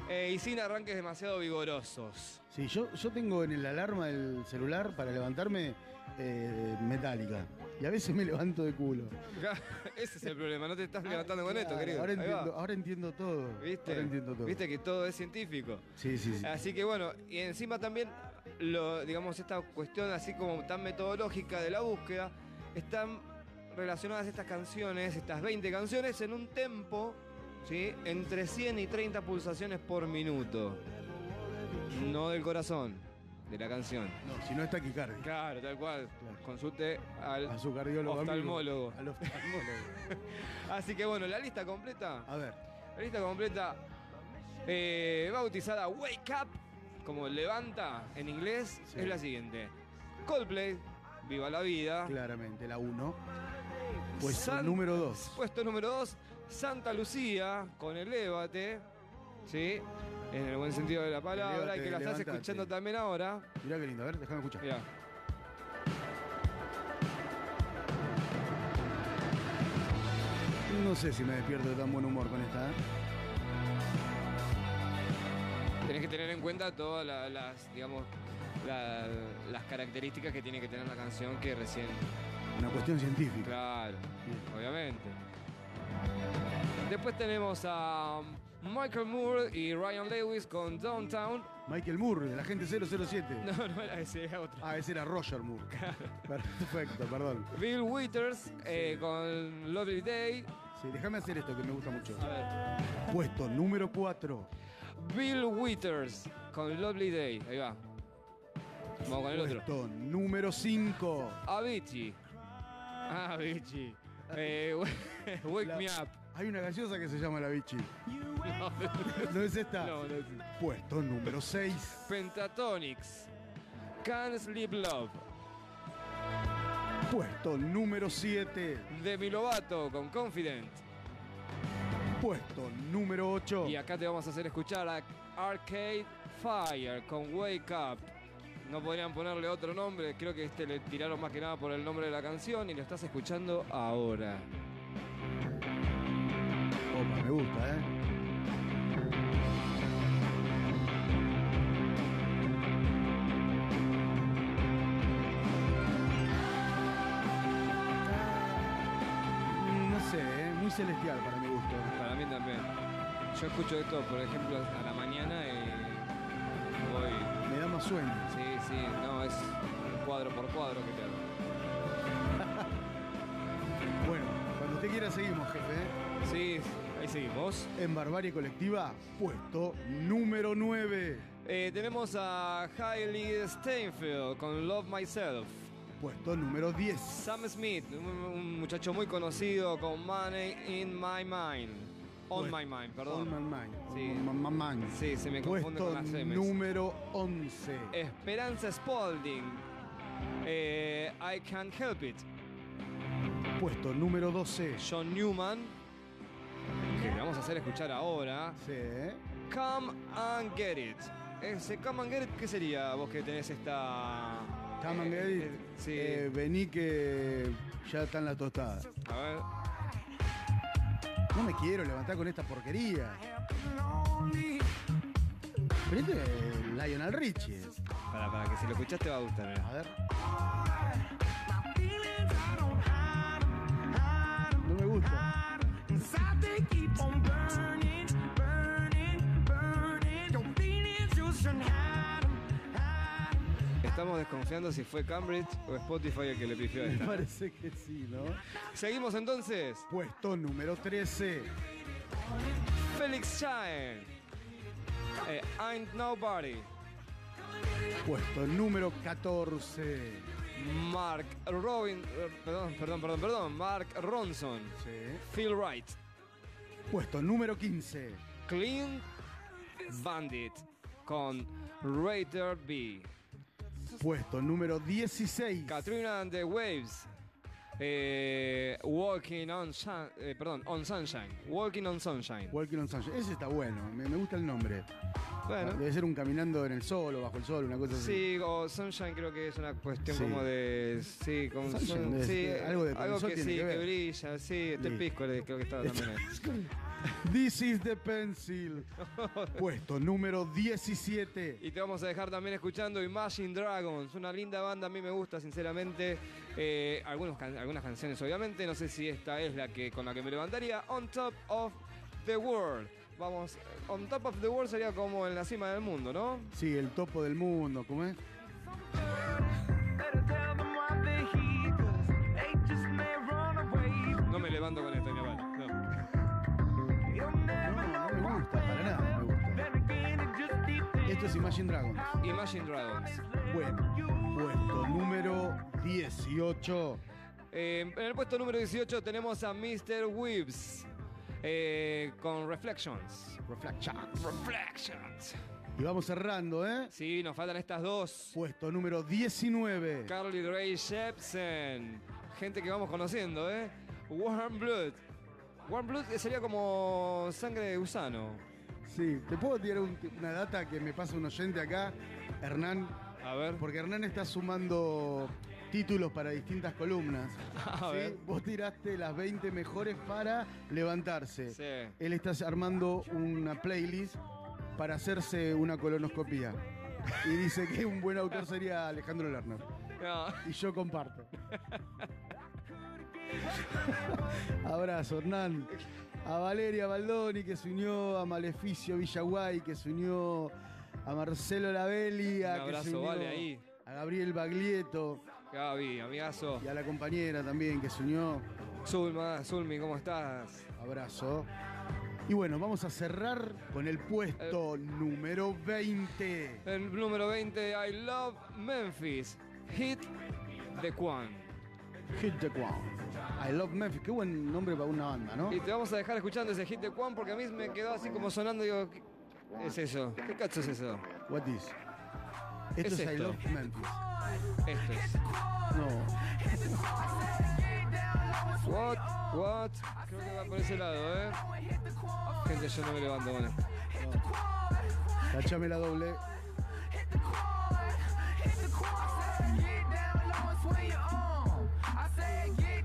Eh, y sin arranques demasiado vigorosos. Sí, yo, yo tengo en el alarma del celular para levantarme eh, metálica. Y a veces me levanto de culo. Ese es el problema, no te estás levantando con esto, querido. Ahora entiendo, ahora entiendo todo. ¿Viste? Ahora entiendo todo. Viste que todo es científico. Sí, sí, sí. Así que bueno, y encima también, lo, digamos, esta cuestión así como tan metodológica de la búsqueda, están relacionadas estas canciones, estas 20 canciones, en un tempo, ¿sí? Entre 100 y 30 pulsaciones por minuto. No del corazón, de la canción. No, si no es taquicardia. Claro, tal cual. Claro. Consulte al A su cardiólogo. amigo. oftalmólogo. Al oftalmólogo. Así que bueno, la lista completa. A ver. La lista completa eh, bautizada Wake Up, como levanta en inglés, Sí. es la siguiente. Coldplay, Viva la Vida. Claramente, la 1. Puesto San- número 2. Puesto número 2, Santa Lucía, con Elévate. ¿Sí? En el buen sentido de la palabra, y que la estás escuchando también ahora. Mirá qué lindo. A ver, déjame escuchar. Mirá. No sé si me despierto de tan buen humor con esta. ¿eh? Tenés que tener en cuenta todas la- las, digamos, la- las características que tiene que tener la canción que recién. Una cuestión científica. Claro, Bien. obviamente. Después tenemos a Michael Moore y Ryan Lewis con Downtown. Michael Moore, de la gente 007. No, no era ese, era otro. Ah, ese era Roger Moore. Perfecto, perdón. Bill Withers eh, con Lovely Day. Sí, déjame hacer esto que me gusta mucho. A ver. Puesto número 4. Bill Withers con Lovely Day. Ahí va. Vamos con el otro. Puesto número 5. Avicii. Ah, Avicii. Eh, wake La- me up. Hay una gaseosa que se llama La Vichy. ¿No es esta? No, no es- Puesto número 6. Pentatonics. Can't Sleep Love. Puesto número 7. Demi Lovato con Confident. Puesto número 8. Y acá te vamos a hacer escuchar a Arcade Fire con Wake Up. No podrían ponerle otro nombre, creo que este le tiraron más que nada por el nombre de la canción y lo estás escuchando ahora. Opa, me gusta, ¿eh? Mm, No sé, ¿eh? muy celestial para mi gusto. Para mí también. Yo escucho esto, por ejemplo, a la mañana y voy. Me da más sueño. Sí, sí, no, es cuadro por cuadro que te hago. Bueno, cuando usted quiera seguimos, jefe. ¿eh? Sí, ahí seguimos. En Barbarie Colectiva, puesto número 9. Eh, tenemos a Hailey Steinfeld con Love Myself. Puesto número 10. Sam Smith, un, un muchacho muy conocido con Money in My Mind. On My Mind, On perdón. my mind. Sí. On my mind. Sí, se me confunde Puesto con las M's. número 11. Esperanza Spalding. eh, I Can't Help It. Puesto número 12. John Newman. Que le vamos a hacer escuchar ahora. Sí, ¿eh? Come and Get It. Ese Come and Get It, ¿qué sería vos que tenés esta. Come and eh, get it. eh, sí. Eh, vení que ya están las tostadas. a ver. No me quiero levantar con esta porquería. Es Lionel Richie. Para, para que si lo escuchaste va a gustar. eh. A ver. No me gusta. Estamos desconfiando si fue Cambridge o Spotify el que le pifió a Me esta. parece que sí, ¿no? Seguimos entonces. Puesto número 13. Felix Shine. Eh, Ain't Nobody. Puesto número 14. Mark Robin. eh, Perdón, perdón, perdón, perdón. Mark Ronson. Sí. Feel Right. Puesto número 15. Clean Bandit. Con Rater B. Puesto número 16. Katrina and the Waves. Eh, walking on, sun- eh, perdón, on Sunshine. Walking on Sunshine. Walking on Sunshine. Ese está bueno, me, me gusta el nombre. Bueno. Debe ser un caminando en el sol o bajo el sol, una cosa así. Sí, o Sunshine creo que es una cuestión Sí. como de. Sí, como sun- sí, algo de sol que sí, que que, brilla, sí. Este pisco creo que estaba también ahí. This is the pencil. Puesto número 17. Y te vamos a dejar también escuchando Imagine Dragons, una linda banda, a mí me gusta sinceramente. Eh, algunas canciones obviamente, no sé si esta es la que con la que me levantaría. On Top of the World. Vamos, On Top of the World sería como en la cima del mundo, ¿no? Sí, el topo del mundo, ¿cómo es? Esto es Imagine Dragons. Imagine Dragons. Bueno, puesto número 18. Eh, en el puesto número 18 tenemos a Mr. Weaves eh, con Reflections. Reflections. Reflections. Y vamos cerrando, ¿eh? Sí, nos faltan estas dos. Puesto número 19. Carly Rae Jepsen. Gente que vamos conociendo, ¿eh? Warm Blood. Warm Blood sería como sangre de gusano. Sí, te puedo tirar un- una data que me pasa un oyente acá, Hernán, A ver. porque Hernán está sumando títulos para distintas columnas. A ¿sí? ver. Vos tiraste las 20 mejores para levantarse. Sí. Él está armando una playlist para hacerse una colonoscopía. Y dice que un buen autor sería Alejandro Lerner. No. Y yo comparto. Abrazo, Hernán. A Valeria Baldoni, que se unió a Maleficio Villaguay, que se unió a Marcelo Un que se abrazo, unió Vale, ahí. a Gabriel Baglietto Gaby, amigazo. y a la compañera también que se unió. Zulma, Zulmi, ¿cómo estás? Abrazo. Y bueno, vamos a cerrar con el puesto Eh. número 20. El número 20, I Love Memphis. Hit the Quan. Hit the Crown. I love Memphis. Qué buen nombre para una banda, ¿no? Y te vamos a dejar escuchando ese Hit the Quan porque a mí me quedó así como sonando. Digo, ¿qué es eso? ¿Qué cacho es eso? What is? Esto Es es, I love Memphis. Esto es. No. What? What? Creo que va por ese lado, ¿eh? Gente, yo no me levanto con esto. Tachame la doble.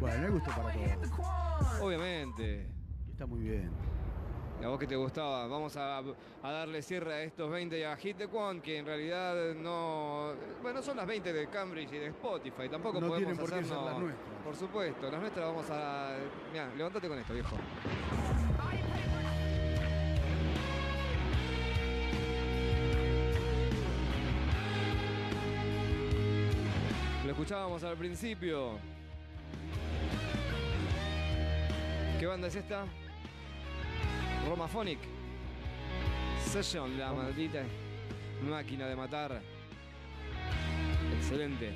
Bueno, me gustó para todos. Obviamente. Está muy bien. A vos que te gustaba, vamos a, a darle cierre a estos 20 y a Hit the Quan, que en realidad no. Bueno, son las 20 de Cambridge y de Spotify, tampoco No podemos tienen por qué ser las nuestras. Por supuesto, las nuestras vamos a. Mira, levántate con esto, viejo. Escuchábamos al principio. ¿Qué banda es esta? Romaphonic. Session, la maldita máquina de matar. Excelente.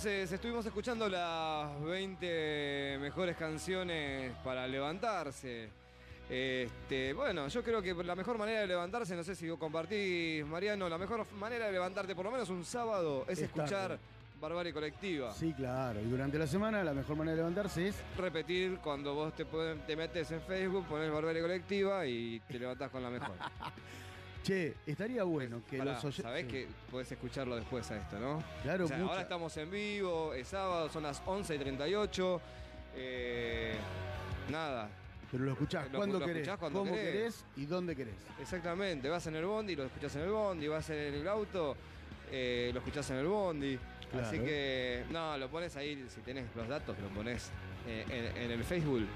Entonces estuvimos escuchando las 20 mejores canciones para levantarse. Este, bueno, yo creo que la mejor manera de levantarse, no sé si vos compartís, Mariano, la mejor manera de levantarte por lo menos un sábado es Es escuchar tarde. Barbarie Colectiva. Sí, claro. Y durante la semana la mejor manera de levantarse es Repetir cuando vos te, te metes en Facebook, pones Barbarie Colectiva y te levantás con la mejor. Che, estaría bueno que Pará, los. Sabés que podés escucharlo después a esto, ¿no? Claro, O sea, mucha- ahora estamos en vivo, es sábado, son las 11 y 38. Eh, nada, Pero lo escuchás Lo- cuando lo querés, escuchás cuando cómo querés. querés y dónde querés. exactamente. Vas en el bondi, lo escuchás en el bondi, vas en el auto, eh, lo escuchás en el bondi. Claro. Así que, no, lo pones ahí, si tenés los datos, lo pones eh, en, en el Facebook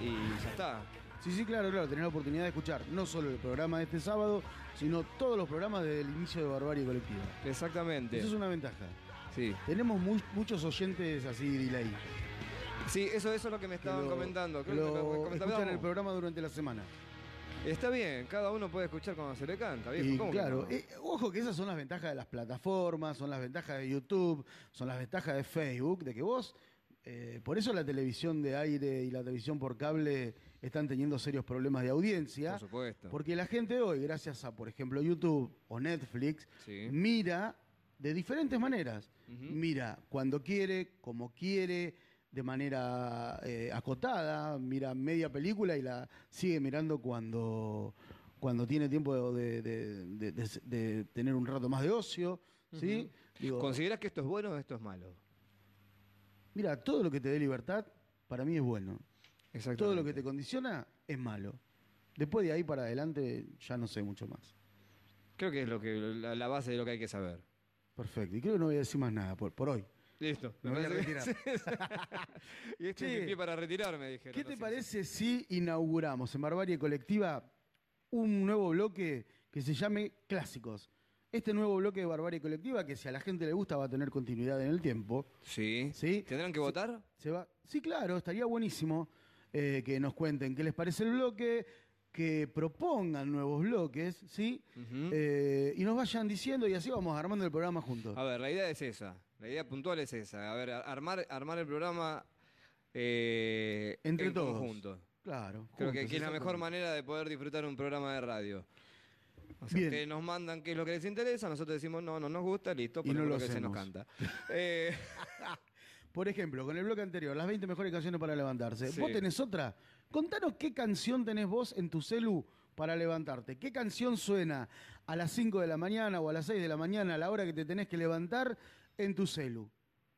y ya está. Sí, sí, claro, claro. Tenés la oportunidad de escuchar no solo el programa de este sábado, sino todos los programas desde el inicio de Barbarie Colectiva. Exactamente. Eso es una ventaja. Sí. Tenemos mu- muchos oyentes así delay. Sí, eso, eso es lo que me que estaban lo- comentando. Creo que lo lo comentábamos. escuchan el programa durante la semana. Está bien, cada uno puede escuchar cuando se le canta, viejo. Y ¿cómo que claro, no? eh, ojo que esas son las ventajas de las plataformas, son las ventajas de YouTube, son las ventajas de Facebook, de que vos, eh, por eso la televisión de aire y la televisión por cable están teniendo serios problemas de audiencia. Por supuesto. Porque la gente hoy, gracias a, por ejemplo, YouTube o Netflix, Sí. mira de diferentes maneras. Mira cuando quiere, como quiere, de manera eh, acotada, mira media película y la sigue mirando cuando, cuando tiene tiempo de, de- de- de- de tener un rato más de ocio. ¿sí? Digo, ¿Considerás que esto es bueno o esto es malo? mira, todo lo que te dé libertad, para mí es bueno. Todo lo que te condiciona es malo. Después de ahí para adelante ya no sé mucho más. Creo que es lo que la, la base de lo que hay que saber. Perfecto. Y creo que no voy a decir más nada por, por hoy. Listo. Me voy a retirar. y este Che, es mi pie para retirarme, dijeron. ¿Qué te parece si inauguramos en Barbarie Colectiva un nuevo bloque que se llame Clásicos? Este nuevo bloque de Barbarie Colectiva, que si a la gente le gusta va a tener continuidad en el tiempo, Sí. ¿sí? ¿Tendrán que votar? Se va... Sí, claro, estaría buenísimo eh, que nos cuenten qué les parece el bloque, que propongan nuevos bloques, ¿sí? Eh, y nos vayan diciendo y así vamos armando el programa juntos. A ver, la idea es esa. La idea puntual es esa. A ver, armar, armar el programa eh, Entre en todos. conjunto. Claro. Creo que, juntos, que es la mejor manera de poder disfrutar un programa de radio. O sea, que nos mandan qué es lo que les interesa, nosotros decimos no, no nos gusta, listo, Y no ponemos lo lo que se nos canta. Eh, Por ejemplo, con el bloque anterior, las 20 mejores canciones para levantarse. Sí. ¿Vos tenés otra? Contanos qué canción tenés vos en tu celu para levantarte. ¿Qué canción suena a las 5 de la mañana o a las 6 de la mañana a la hora que te tenés que levantar en tu celu?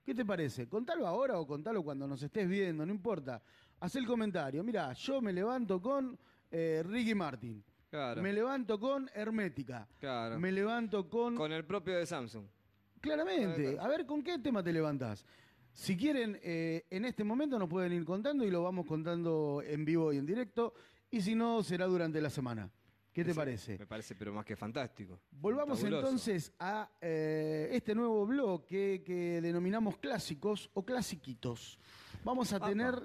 ¿Qué te parece? Contalo ahora o contalo cuando nos estés viendo, no importa. Haz el comentario. Mira, yo me levanto con eh, Ricky Martin. claro, Me levanto con Hermética. claro. Me levanto con... Con el propio de Samsung. Claramente. A ver, ¿con qué tema te levantás? Si quieren, eh, en este momento nos pueden ir contando y lo vamos contando en vivo y en directo. Y si no, será durante la semana. ¿Qué te parece? Me parece, pero más que fantástico. Volvamos entonces a eh, este nuevo bloque que denominamos clásicos o clasiquitos. Vamos a Apa. tener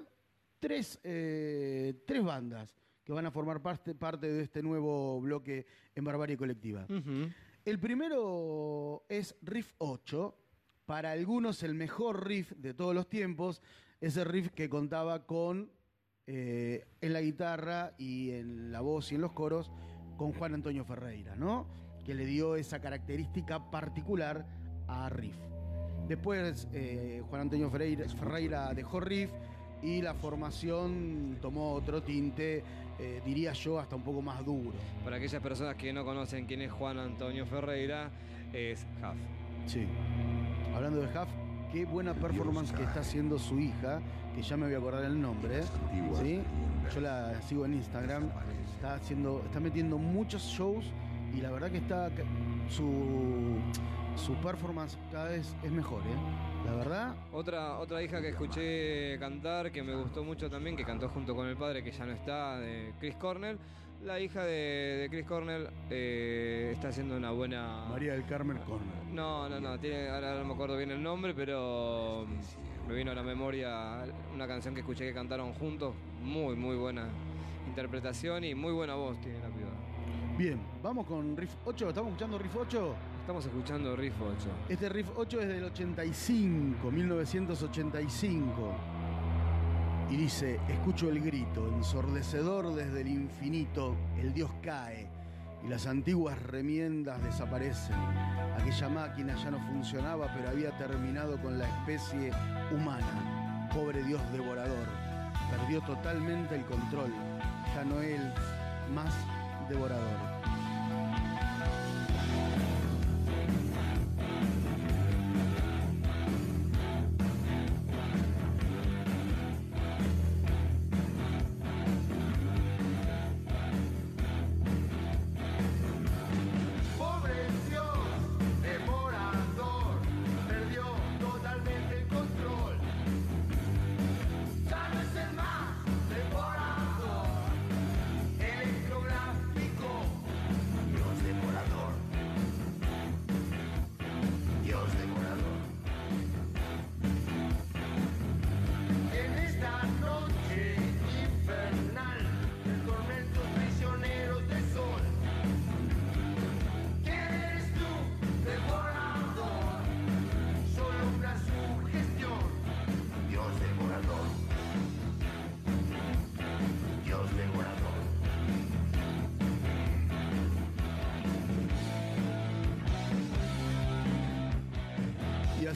tres, eh, tres bandas que van a formar parte, parte de este nuevo bloque en Barbarie Colectiva. El primero es Riff 8, para algunos el mejor riff de todos los tiempos, ese riff que contaba con, eh, en la guitarra y en la voz y en los coros, con Juan Antonio Ferreira, ¿no? Que le dio esa característica particular a Riff. Después eh, Juan Antonio Ferreira, Ferreira dejó Riff y la formación tomó otro tinte, eh, diría yo, hasta un poco más duro. Para aquellas personas que no conocen quién es Juan Antonio Ferreira, es Huff. Sí. Hablando de Huff, qué buena performance que está haciendo su hija, que ya me voy a acordar el nombre. ¿sí? Yo la sigo en Instagram. Está haciendo, está metiendo muchos shows y la verdad que está su su performance cada vez es mejor, ¿eh? La verdad, Otra, otra hija que escuché cantar, que me gustó mucho también, que cantó junto con el padre, que ya no está, de Chris Cornell. La hija de, de Chris Cornell eh, está haciendo una buena... María del Carmen Corner. No, no, no, tiene, ahora no me acuerdo bien el nombre, pero me vino a la memoria una canción que escuché que cantaron juntos. Muy, muy buena interpretación y muy buena voz tiene la piba. Bien, vamos con Riff 8. ¿Estamos escuchando Riff 8? Estamos escuchando Riff 8. Este riff 8 es del 85, 1985. Y dice, escucho el grito, ensordecedor desde el infinito, el dios cae y las antiguas remiendas desaparecen. Aquella máquina ya no funcionaba, pero había terminado con la especie humana. Pobre dios devorador, perdió totalmente el control. Ya no él, más devorador.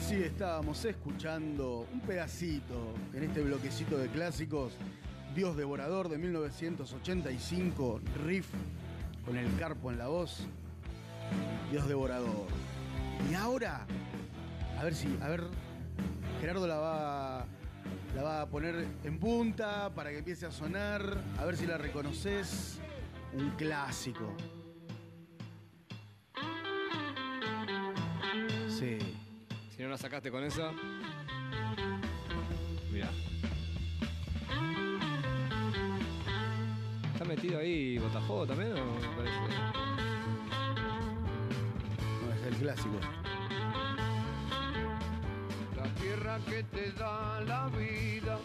Y así estábamos escuchando un pedacito en este bloquecito de clásicos, Dios Devorador de 1985, riff con el carpo en la voz, Dios Devorador. Y ahora, a ver si, a ver, Gerardo la va, la va a poner en punta para que empiece a sonar, a ver si la reconoces, un clásico. No la sacaste con eso. Mira. ¿Está metido ahí Botafogo también o me parece? No, es el clásico. La tierra que te da la vida.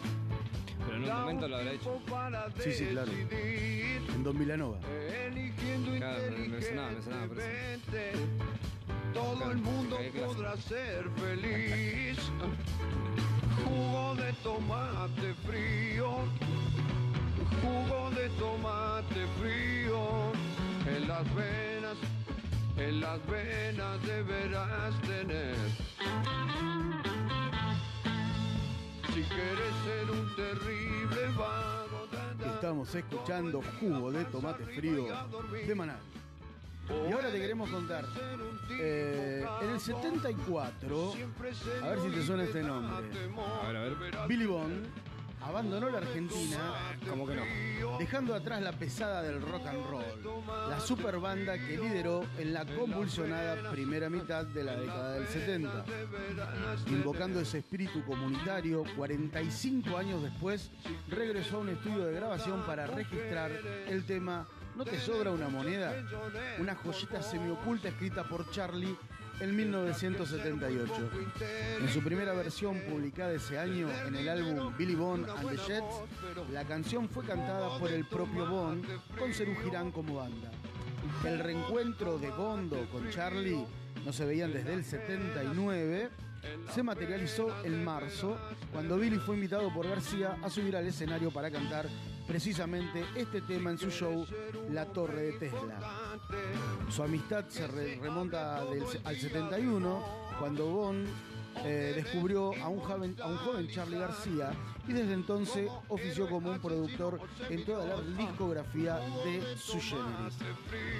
Pero en un momento lo habrá hecho. Sí, sí, claro. decidir, En Don Vilanova. eligiendo Claro, me- sonaba, me sonaba, pero sí. Todo el mundo podrá ser feliz. Jugo de tomate frío. Jugo de tomate frío. En las venas, en las venas deberás tener. Si quieres ser un terrible vago, Estamos escuchando Jugo de Tomate Frío de Maná. Y ahora te queremos contar. eh, en el 74, a ver si te suena este nombre. A ver, a ver. Billy Bond abandonó la Argentina, ¿Cómo que no? dejando atrás la pesada del rock and roll, la super banda que lideró en la convulsionada primera mitad de la década del 70. Invocando ese espíritu comunitario, 45 años después regresó a un estudio de grabación para registrar el tema ¿No te sobra una moneda? Una joyita semioculta escrita por Charlie en 1978. En su primera versión publicada ese año en el álbum Billy Bond and the Jets, la canción fue cantada por el propio Bond con Serú Girán como banda. El reencuentro de Bondo con Charlie no se veían desde el 79, se materializó en marzo cuando Billy fue invitado por García a subir al escenario para cantar precisamente este tema en su show La Torre de Tesla. Su amistad se re- remonta al 71 cuando Bond eh, descubrió a un, joven, Charlie García y desde entonces ofició como un productor en toda la discografía de su género.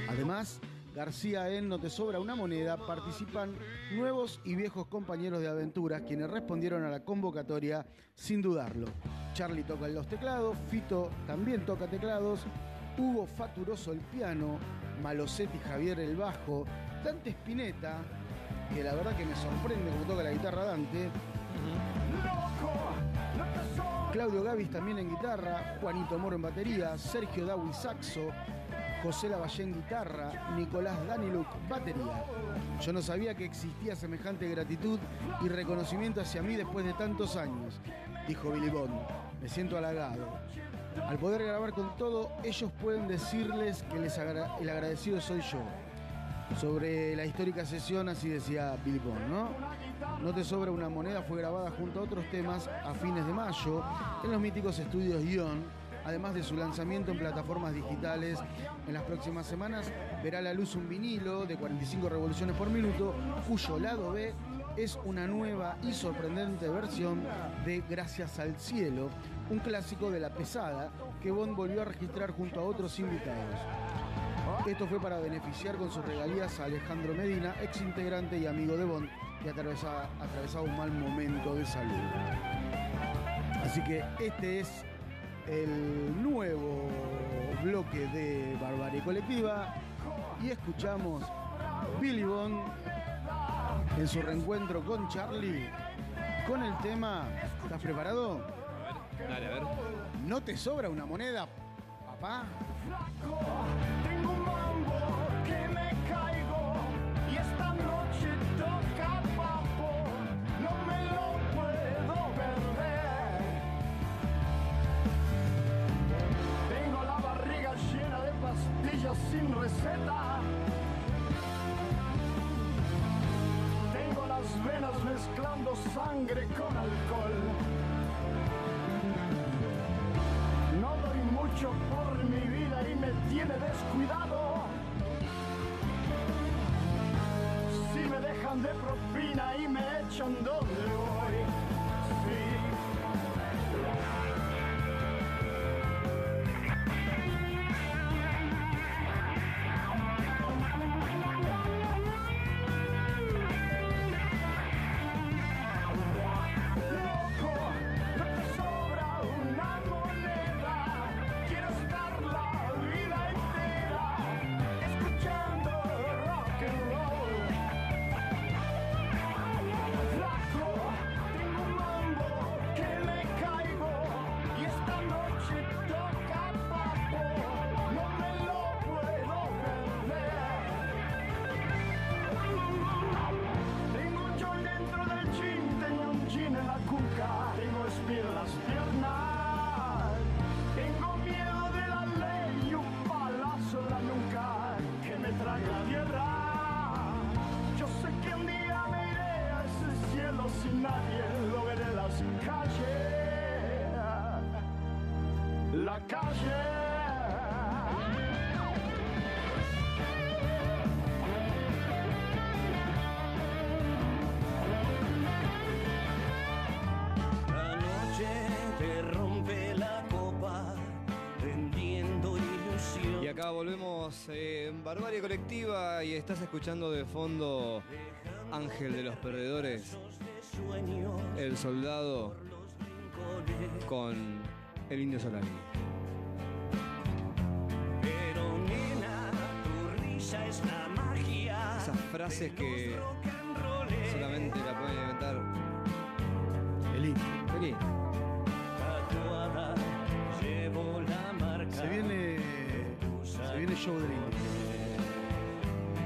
Además, García en No Te Sobra una Moneda participan nuevos y viejos compañeros de aventuras quienes respondieron a la convocatoria sin dudarlo. Charlie toca los teclados, Fito también toca teclados, Hugo Faturoso el piano, Malosetti Javier el bajo, Dante Spinetta, que la verdad que me sorprende como toca la guitarra Dante, Claudio Gavis también en guitarra, Juanito Moro en batería, Sergio Dawi saxo, José Lavallé en guitarra, Nicolás Daniluk batería. Yo no sabía que existía semejante gratitud y reconocimiento hacia mí después de tantos años, dijo Billy Bond. Me siento halagado. Al poder grabar con todo, ellos pueden decirles que les el agradecido soy yo. Sobre la histórica sesión, así decía Billy Bond, ¿no? No te sobra una moneda fue grabada junto a otros temas a fines de mayo en los míticos estudios Ion, además de su lanzamiento en plataformas digitales. En las próximas semanas verá a la luz un vinilo de 45 revoluciones por minuto, cuyo lado B es una nueva y sorprendente versión de Gracias al Cielo, un clásico de la pesada que Bond volvió a registrar junto a otros invitados. Esto fue para beneficiar con sus regalías a Alejandro Medina, ex integrante y amigo de Bond, que atravesaba, un mal momento de salud. Así que este es el nuevo bloque de Barbarie Colectiva y escuchamos Billy Bond en su reencuentro con Charlie con el tema. ¿Estás preparado? Dale, a ver. ¿No te sobra una moneda, papá? Tengo un mambo que me caigo y esta noche toca papo, no me lo puedo perder. Tengo la barriga llena de pastillas sin receta. Mezclando sangre con alcohol. No doy mucho por mi vida y me tiene descuidado. Si me dejan de propina y me echan donde volvemos eh, en Barbarie Colectiva y estás escuchando de fondo Ángel de los Perdedores, El Soldado con el Indio Solari. Pero nena, tu risa es la magia. Esas frases que solamente la pueden inventar. El indio. Tatuada, show del indio.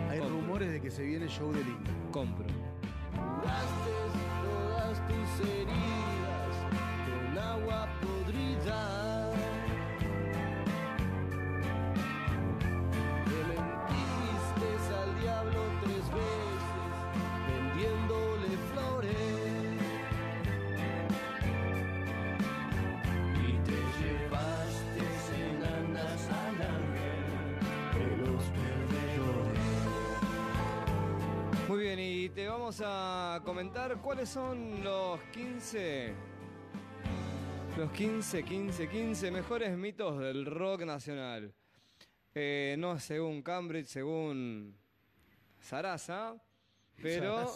Hay Compro. rumores de que se viene show del indio. Compro. Vamos a comentar cuáles son los 15. Los 15, 15, 15 mejores mitos del rock nacional. Eh, no según Cambridge, según Sarasa, pero.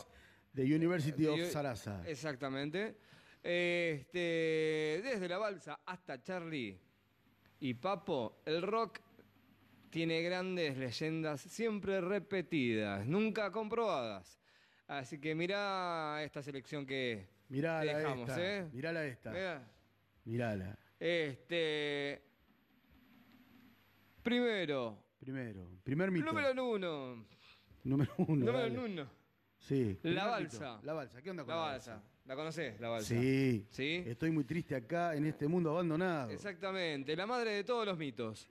The University of Sarasa. Exactamente. Este, desde la balsa hasta Charlie y Papo, el rock tiene grandes leyendas siempre repetidas, nunca comprobadas. Así que mirá esta selección que Mirala te dejamos, esta. ¿eh? Mirala esta. Mirá. Mirala. Este. Primero. Primero. Primer mito. Número uno. Número uno. Número dale. uno. Sí. La mito. balsa. La balsa. ¿Qué onda con La la, balsa. ¿La conocés? La balsa. Sí. ¿Sí? Estoy muy triste acá en este mundo abandonado. Exactamente, la madre de todos los mitos.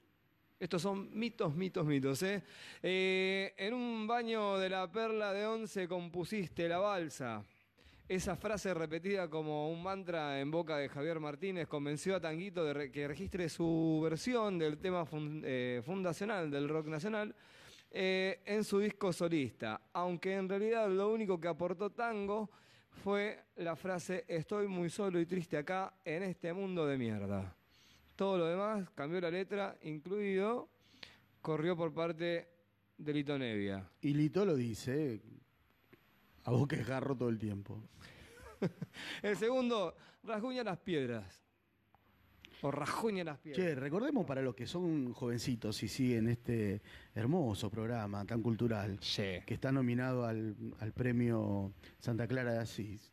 Estos son mitos, mitos, mitos. ¿eh? Eh, en un baño de la perla de once compusiste la balsa. Esa frase repetida como un mantra en boca de Javier Martínez convenció a Tanguito de que registre su versión del tema eh, fundacional del rock nacional en su disco solista, aunque en realidad lo único que aportó Tango fue la frase estoy muy solo y triste acá en este mundo de mierda. Todo lo demás cambió la letra, incluido corrió por parte de Lito Nevia. Y Lito lo dice, a vos que jarro todo el tiempo. El segundo, rasguña las piedras. O rajuña las piedras. Che, recordemos para los que son jovencitos y siguen este hermoso programa tan cultural, Sí. que está nominado al, al premio Santa Clara de Asís,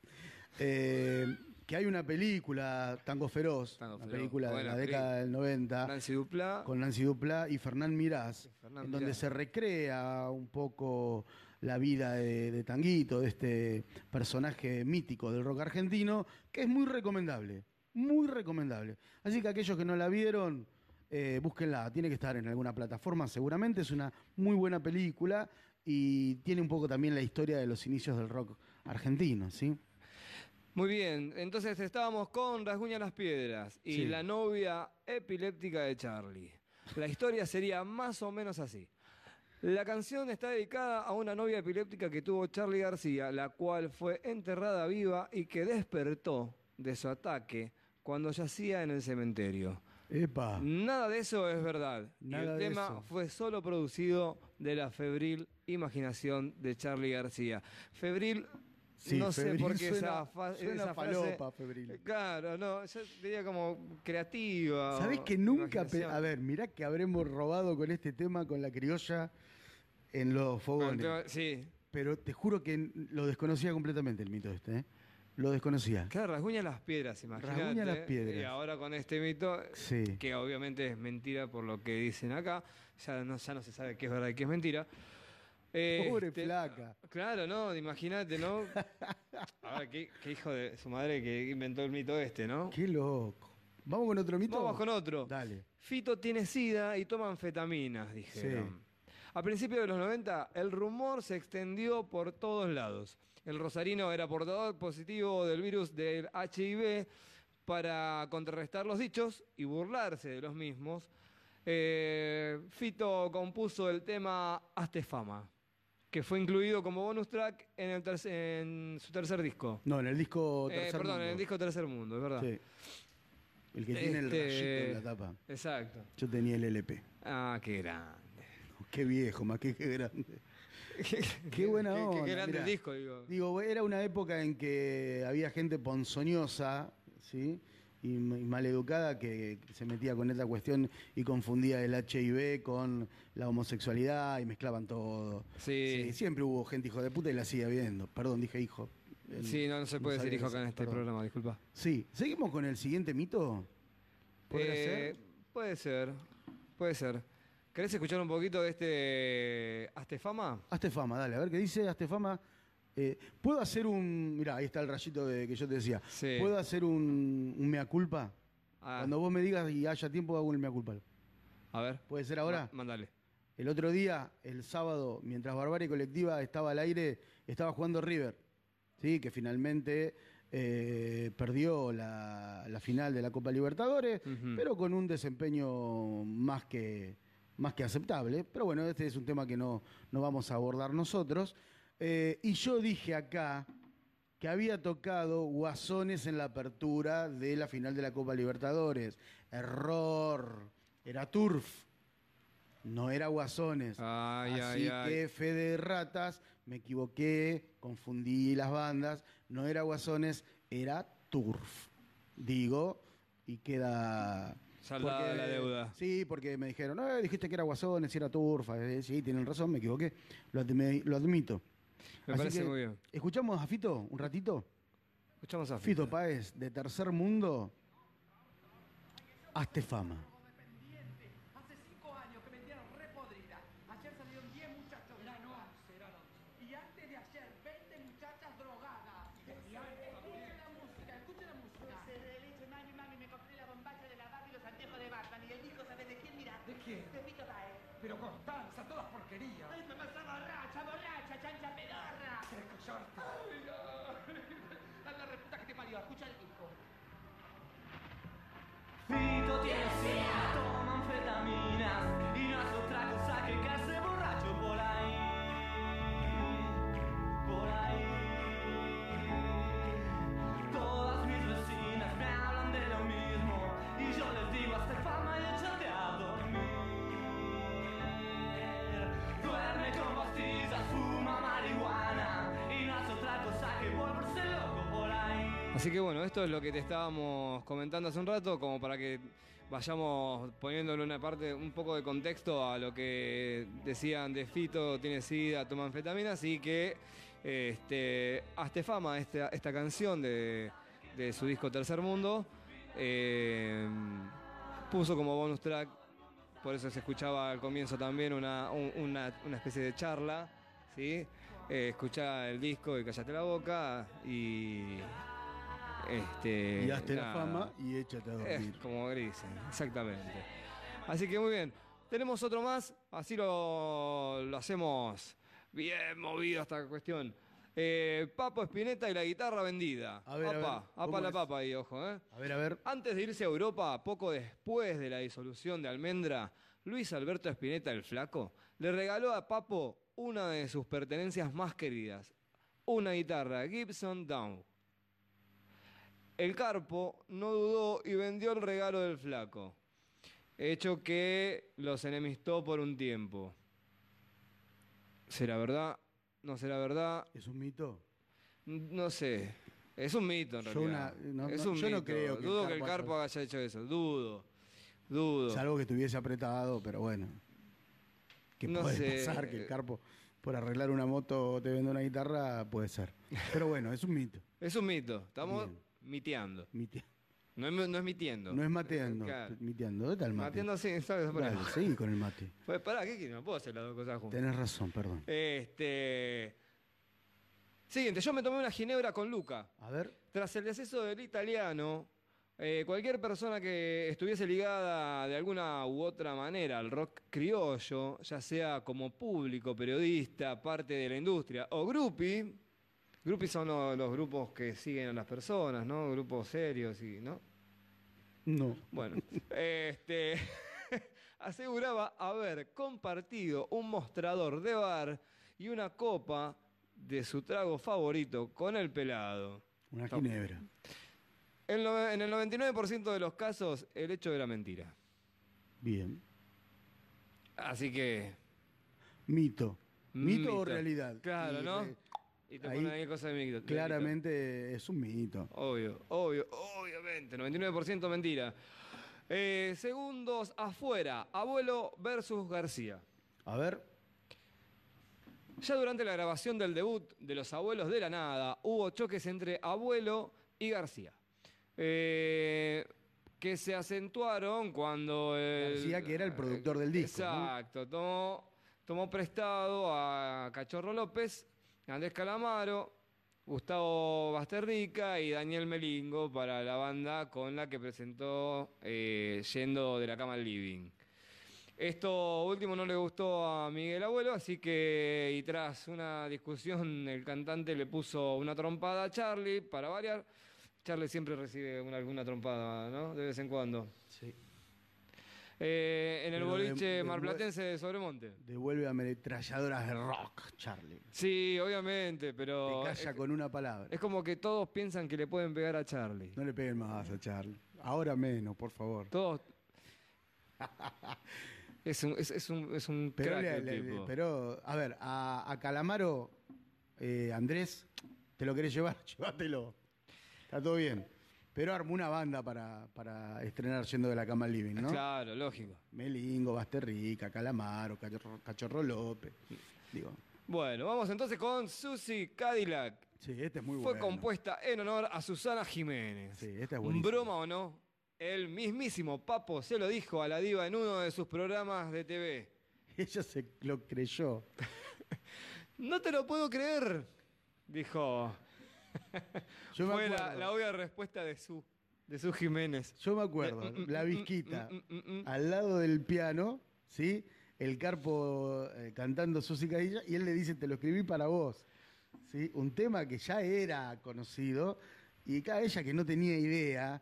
eh, que hay una película, Tango Feroz, Tango una Feroz, película de la década del 90, Nancy Duplá. con Nancy Duplá y Fernán Mirás, Fernán en donde se recrea un poco la vida de, de Tanguito, de este personaje mítico del rock argentino, que es muy recomendable, muy recomendable. Así que aquellos que no la vieron, eh, búsquenla, tiene que estar en alguna plataforma seguramente, es una muy buena película y tiene un poco también la historia de los inicios del rock argentino, ¿sí? Muy bien, entonces estábamos con Rasguña las Piedras y Sí. la novia epiléptica de Charlie. La historia sería más o menos así. La canción está dedicada a una novia epiléptica que tuvo Charlie García, la cual fue enterrada viva y que despertó de su ataque cuando yacía en el cementerio. Epa. Nada de eso es verdad. Y Nada el tema eso. fue solo producido de la febril imaginación de Charlie García. Febril, Sí, no sé por qué suena- esa, fa- suena esa falopa, frase. febril. Claro, no, yo diría como creativa. ¿Sabés que nunca... A ver, mirá que habremos robado con este tema con la criolla en los fogones. Sí. Pero te juro que lo desconocía completamente el mito este, ¿eh? Lo desconocía. Claro, rasguña las piedras, imagínate. Rasguña las piedras. Y ahora con este mito, Sí. que obviamente es mentira por lo que dicen acá, ya no, ya no se sabe qué es verdad y qué es mentira. Pobre Este, flaca. Claro, no, imagínate, ¿no? A ver, qué, qué hijo de su madre que inventó el mito este, ¿no? Qué loco. ¿Vamos con otro mito? Vamos con otro. Dale. Fito tiene sida y toma anfetaminas, dijeron. A principios de los 90, el rumor se extendió por todos lados. El rosarino era portador positivo del virus del HIV para contrarrestar los dichos y burlarse de los mismos. eh, Fito compuso el tema Hazte Fama, que fue incluido como bonus track en, el en su tercer disco. No, en el disco Eh, Tercer perdón, Mundo. en el disco Tercer Mundo, es verdad. Sí. El que tiene el Este- rayito en la tapa. Exacto. Yo tenía el LP. Ah, qué grande. Qué viejo, más que qué grande. Qué buena Qué- onda. Qué, grande mirá. el disco, digo. Digo, era una época en que había gente ponzoñosa, ¿sí? Y, maleducada que se metía con esta cuestión y confundía el HIV con la homosexualidad y mezclaban todo. Sí. siempre hubo gente hijo de puta y la sigue habiendo. Perdón, dije hijo. Sí, no, no se puede decir hijo acá en este perdón. programa, disculpa. Sí, seguimos con el siguiente mito. ¿Podría Eh, ser? Puede ser, puede ser. ¿Querés escuchar un poquito de este Hazte Fama? Hazte fama, dale, a ver qué dice, hazte fama. Eh, ¿Puedo hacer un. Mirá, ahí está el rayito de, que yo te decía. Sí. ¿Puedo hacer un, un mea culpa? Ah, Cuando vos me digas y haya tiempo, hago el mea culpa. a ver. ¿Puede ser ahora? Mándale. El otro día, el sábado, mientras Barbarie Colectiva estaba al aire, estaba jugando River. ¿sí? Que finalmente eh, perdió la, la final de la Copa Libertadores, Ujú. pero con un desempeño más que, más que aceptable. Pero bueno, este es un tema que no, no vamos a abordar nosotros. Eh, y yo dije acá que había tocado Guasones en la apertura de la final de la Copa Libertadores. Error. Era Turf. No era Guasones. Ay, Así ay, ay. que fe de ratas, me equivoqué, confundí las bandas. No era Guasones, era Turf. Digo, y queda... Saldada la deuda. Sí, porque me dijeron, no, dijiste que era Guasones, era Turf. Eh, sí, tienen razón, me equivoqué. Lo, admi- lo admito. Me Así parece que, muy bien. ¿Escuchamos a Fito un ratito? Escuchamos a Fito Páez, de Tercer Mundo, hazte fama. Así que bueno, esto es lo que te estábamos comentando hace un rato, como para que vayamos poniéndole una parte, un poco de contexto a lo que decían de Fito, tiene sida, toma anfetamina, así que este, hazte fama esta, canción de, su disco Tercer Mundo, eh, puso como bonus track, por eso se escuchaba al comienzo también una, un- una, una especie de charla, ¿sí? Eh, el disco y callate la boca y... Este, Y hazte la nada. fama y échate a Es dormir. como dicen, exactamente. Así que muy bien. Tenemos otro más, así lo, lo hacemos bien movido esta cuestión. Eh, Papo Espineta y la guitarra vendida. A ver, a ver, apa, apa ¿cómo la es? papa ahí, ojo, ¿eh? A ver, a ver. Antes de irse a Europa, poco después de la disolución de Almendra, Luis Alberto Espineta el Flaco le regaló a Papo una de sus pertenencias más queridas, una guitarra Gibson Down. El Carpo no dudó y vendió el regalo del Flaco, hecho que los enemistó por un tiempo. ¿Será verdad? ¿No será verdad? ¿Es un mito? No sé. Es un mito en Yo realidad. una- no- es no- un yo no creo que el Dudo que el Carpo Carpo haya- haya hecho eso. Dudo. Dudo. Salvo que estuviese apretado, pero bueno. Que No puede sé. pasar que el carpo por arreglar una moto te vende una guitarra, puede ser. Pero bueno, es un mito. Es un mito. Estamos Bien. Miteando. Mite- No es, no es mitiendo. No es mateando, Claro. miteando. ¿Dónde está el mate? Mateando sí, ¿sabes? Dale, seguí con el mate. Pues pará, ¿qué quieres? No puedo hacer las dos cosas juntas. Tenés razón, perdón. Este. Siguiente, yo me tomé una ginebra con Luca. A ver, Tras el deceso del italiano, eh, cualquier persona que estuviese ligada de alguna u otra manera al rock criollo, ya sea como público, periodista, parte de la industria o grupi, grupi son lo- los grupos que siguen a las personas, ¿no? Grupos serios y, ¿no? no. Bueno, este aseguraba haber compartido un mostrador de bar y una copa de su trago favorito con el pelado. Una ginebra. En, lo- en el 99% de los casos, el hecho era mentira. Bien. Así que. Mito. Mito, Mito. o realidad. Claro, Y ¿no? Y te Ahí, ponen ahí cosas de mito. de. Claramente es un mito. Obvio, obvio, obviamente. 99% mentira. Eh, segundos afuera. Abuelo versus García. A ver, Ya durante la grabación del debut de Los Abuelos de la Nada, hubo choques entre Abuelo y García. Eh, que se acentuaron cuando el... García, que era el productor del disco, ¿no? Exacto, tomó, tomó prestado a Cachorro López, Andrés Calamaro, Gustavo Basterrica y Daniel Melingo para la banda con la que presentó eh, Yendo de la Cama al Living. Esto último no le gustó a Miguel Abuelo, así que, y tras una discusión, el cantante le puso una trompada a Charlie para variar. Charlie siempre recibe una, alguna trompada, ¿no? De vez en cuando. sí. Eh, en el Pero boliche de- marplatense de Sobremonte. devuelve ametralladoras de rock, Charlie. Sí, obviamente, pero. Te calla es, con una palabra. es como que todos piensan que le pueden pegar a Charlie. No le peguen más a Charlie. Ahora menos, por favor. Todos. es un, es, es un, es un Pero, crack le- el le- tipo. pero, a ver, a, a Calamaro, eh, Andrés, ¿te lo querés llevar? Llévatelo. Está todo bien. Pero armó una banda para, para estrenar Yendo de la Cama al Living, ¿no? Claro, lógico. Melingo, Basterrica, Calamaro, Cachorro, Cachorro López. Digo, Bueno, vamos entonces con Susie Cadillac. sí, este es muy Fue bueno. compuesta en honor a Susana Jiménez. Sí, esta es buenísima. Broma o no, el mismísimo Papo se lo dijo a la diva en uno de sus programas de TV. Ella se lo creyó. No te lo puedo creer, dijo. Yo me Fue la, obvia respuesta de su, de su Jiménez. Yo me acuerdo, Mm, mm, la mm, visquita, mm, mm, mm, mm. al lado del piano, ¿sí? el Carpo eh, cantando Susi Cadilla y él le dice, te lo escribí para vos. ¿Sí? Un tema que ya era conocido y cada ella que no tenía idea,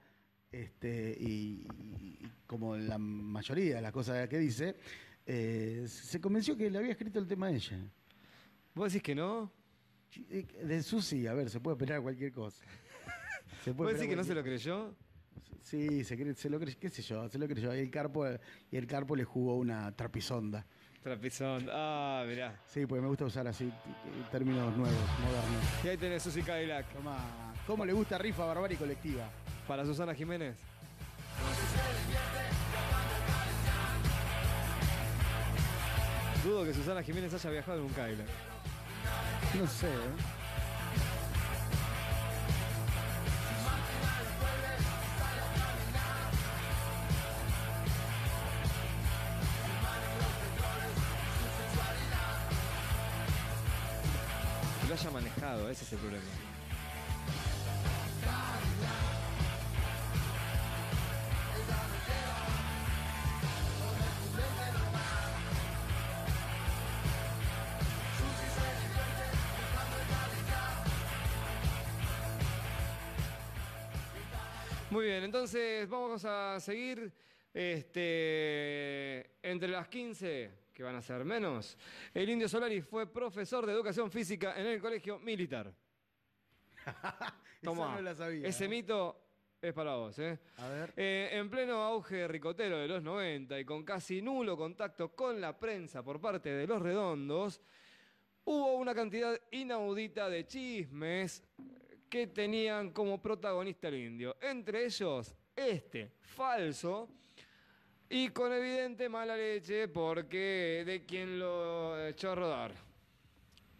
este, y, y como la mayoría de las cosas que dice, eh, se convenció que le había escrito el tema a ella. ¿Vos decís que no? Eh, De Susi, a ver, se puede esperar cualquier cosa. Se ¿Vos decís esperar que no se lo creyó? Sí, se, lo creyó, qué sé yo, se lo creyó. Y el Carpo, y el Carpo le jugó una trapisonda. Trapizón. Ah, mirá. Sí, porque me gusta usar así términos nuevos, modernos. Y ahí tenés Susi Cadillac. ¿cómo le gusta rifa, barbarie y colectiva? Para Susana Jiménez. Dudo que Susana Jiménez haya viajado en un Cadillac. No sé, lo haya manejado, ese es el problema. Muy bien, entonces vamos a seguir este, entre las 15, que van a ser menos. El Indio Solari fue profesor de educación física en el colegio militar. Toma, no la sabía, ese mito es para vos. ¿eh? A ver. Eh, en pleno auge ricotero de los 90 y con casi nulo contacto con la prensa por parte de los redondos, hubo una cantidad inaudita de chismes que tenían como protagonista el indio. Entre ellos, este, falso, y con evidente mala leche porque de quien lo echó a rodar.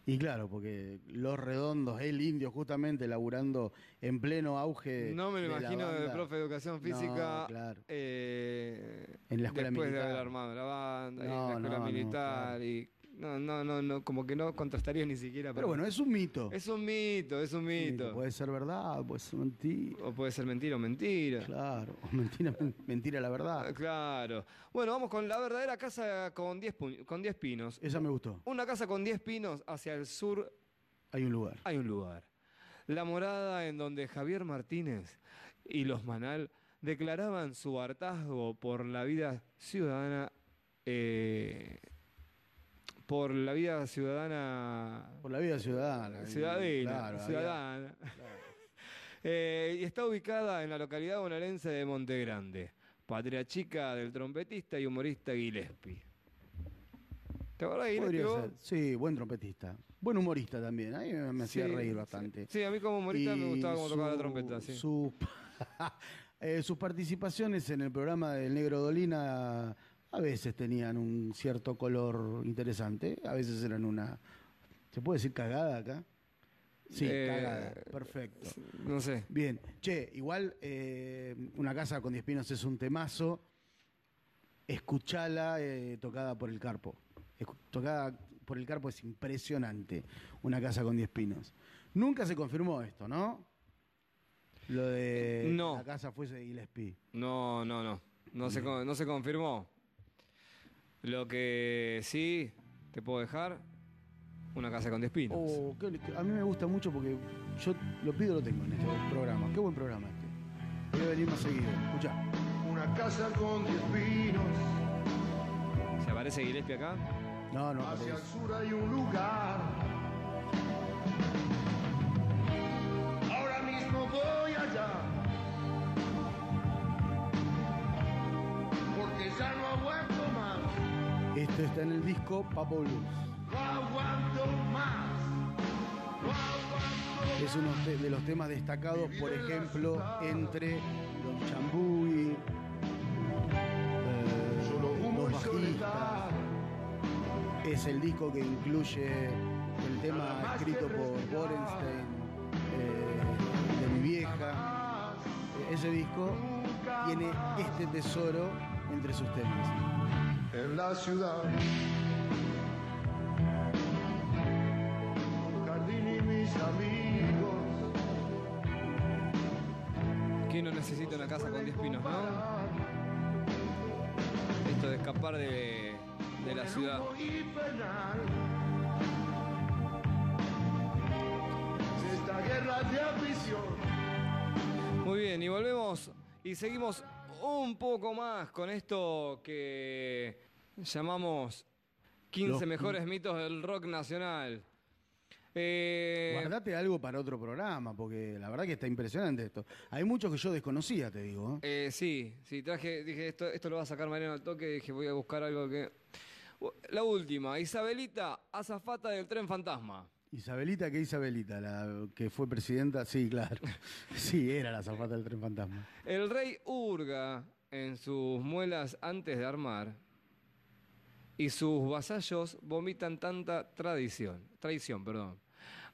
Y claro, porque los redondos, el indio justamente laburando en pleno auge. No me lo de imagino de profe de educación física No, claro. eh, En la escuela después de militar. haber armado la banda, y en la escuela no, militar claro. y no, no, no, no, como que no contrastaría ni siquiera. Pero bueno, es un mito. es un mito, es un mito. Puede ser verdad, puede ser mentira. O puede ser mentira o mentira. Claro, o mentira, mentira la Ah, verdad. Claro. Bueno, vamos con la verdadera casa con 10 pu- con 10 pinos. Esa me gustó. Una casa con 10 pinos hacia el sur Hay un lugar. hay un lugar. La morada en donde Javier Martínez y los Manal declaraban su hartazgo por la vida ciudadana. eh, por la vida ciudadana. Por la vida ciudadana. Ciudadana. Claro, ciudadana. Eh, y está ubicada en la localidad bonaerense de Montegrande, patria chica del trompetista y humorista Gillespie. ¿Te acordás Gillespie ser. Sí, buen trompetista. Buen humorista también. A mí me hacía Sí, reír bastante. Sí, a mí como humorista me gustaba cómo tocaba la trompeta, sí. su- eh, sus participaciones en el programa del Negro Dolina a veces tenían un cierto color interesante, a veces eran una... ¿Se puede decir cagada acá? Sí, Eh, cagada. Perfecto. No sé. Bien. Che, igual eh, Una casa con 10 pinos es un temazo. Escuchala eh, tocada por el Carpo. Escu- Tocada por el Carpo es impresionante. Una casa con 10 pinos. Nunca se confirmó esto, ¿no? Lo de que No. la casa fuese de Gillespie. No, no, no. No se, no se confirmó. Lo que sí te puedo dejar, una casa con 10 pinos. Oh, qué- a mí me gusta mucho porque yo lo pido lo tengo en este programa. Qué buen programa este. Voy a venir más seguido. Escucha. Una casa con diez pinos, ¿Se aparece Gillespie acá? No, no. hacia el sur hay un lugar. Ahora mismo voy allá. Porque ya no aguanto más, Esto está en el disco Papo Blues. Es uno de los temas destacados, por ejemplo, entre Don Chambuy, eh, los bajistas. Es el disco que incluye el tema escrito por Borenstein, eh, de mi vieja. Ese disco tiene este tesoro entre sus temas. En la ciudad. Jardín y mis amigos. ¿Quién no necesita una casa con 10 pinos, no? Esto de escapar de, de la ciudad. Esta guerra de. Muy bien, y volvemos y seguimos un poco más con esto que llamamos 15 Los- mejores mitos del rock nacional. Eh, Guardate algo para otro programa, porque la verdad que está impresionante esto. Hay muchos que yo desconocía, te digo. ¿eh? eh, sí, sí, traje, dije, esto, esto lo va a sacar Mariano al toque, dije, voy a buscar algo que... La última, Isabelita, azafata del tren fantasma. Isabelita, ¿qué Isabelita? La que fue presidenta, sí, claro. Sí, era la zapata del tren fantasma. El rey hurga en sus muelas antes de armar y sus vasallos vomitan tanta tradición, traición, perdón,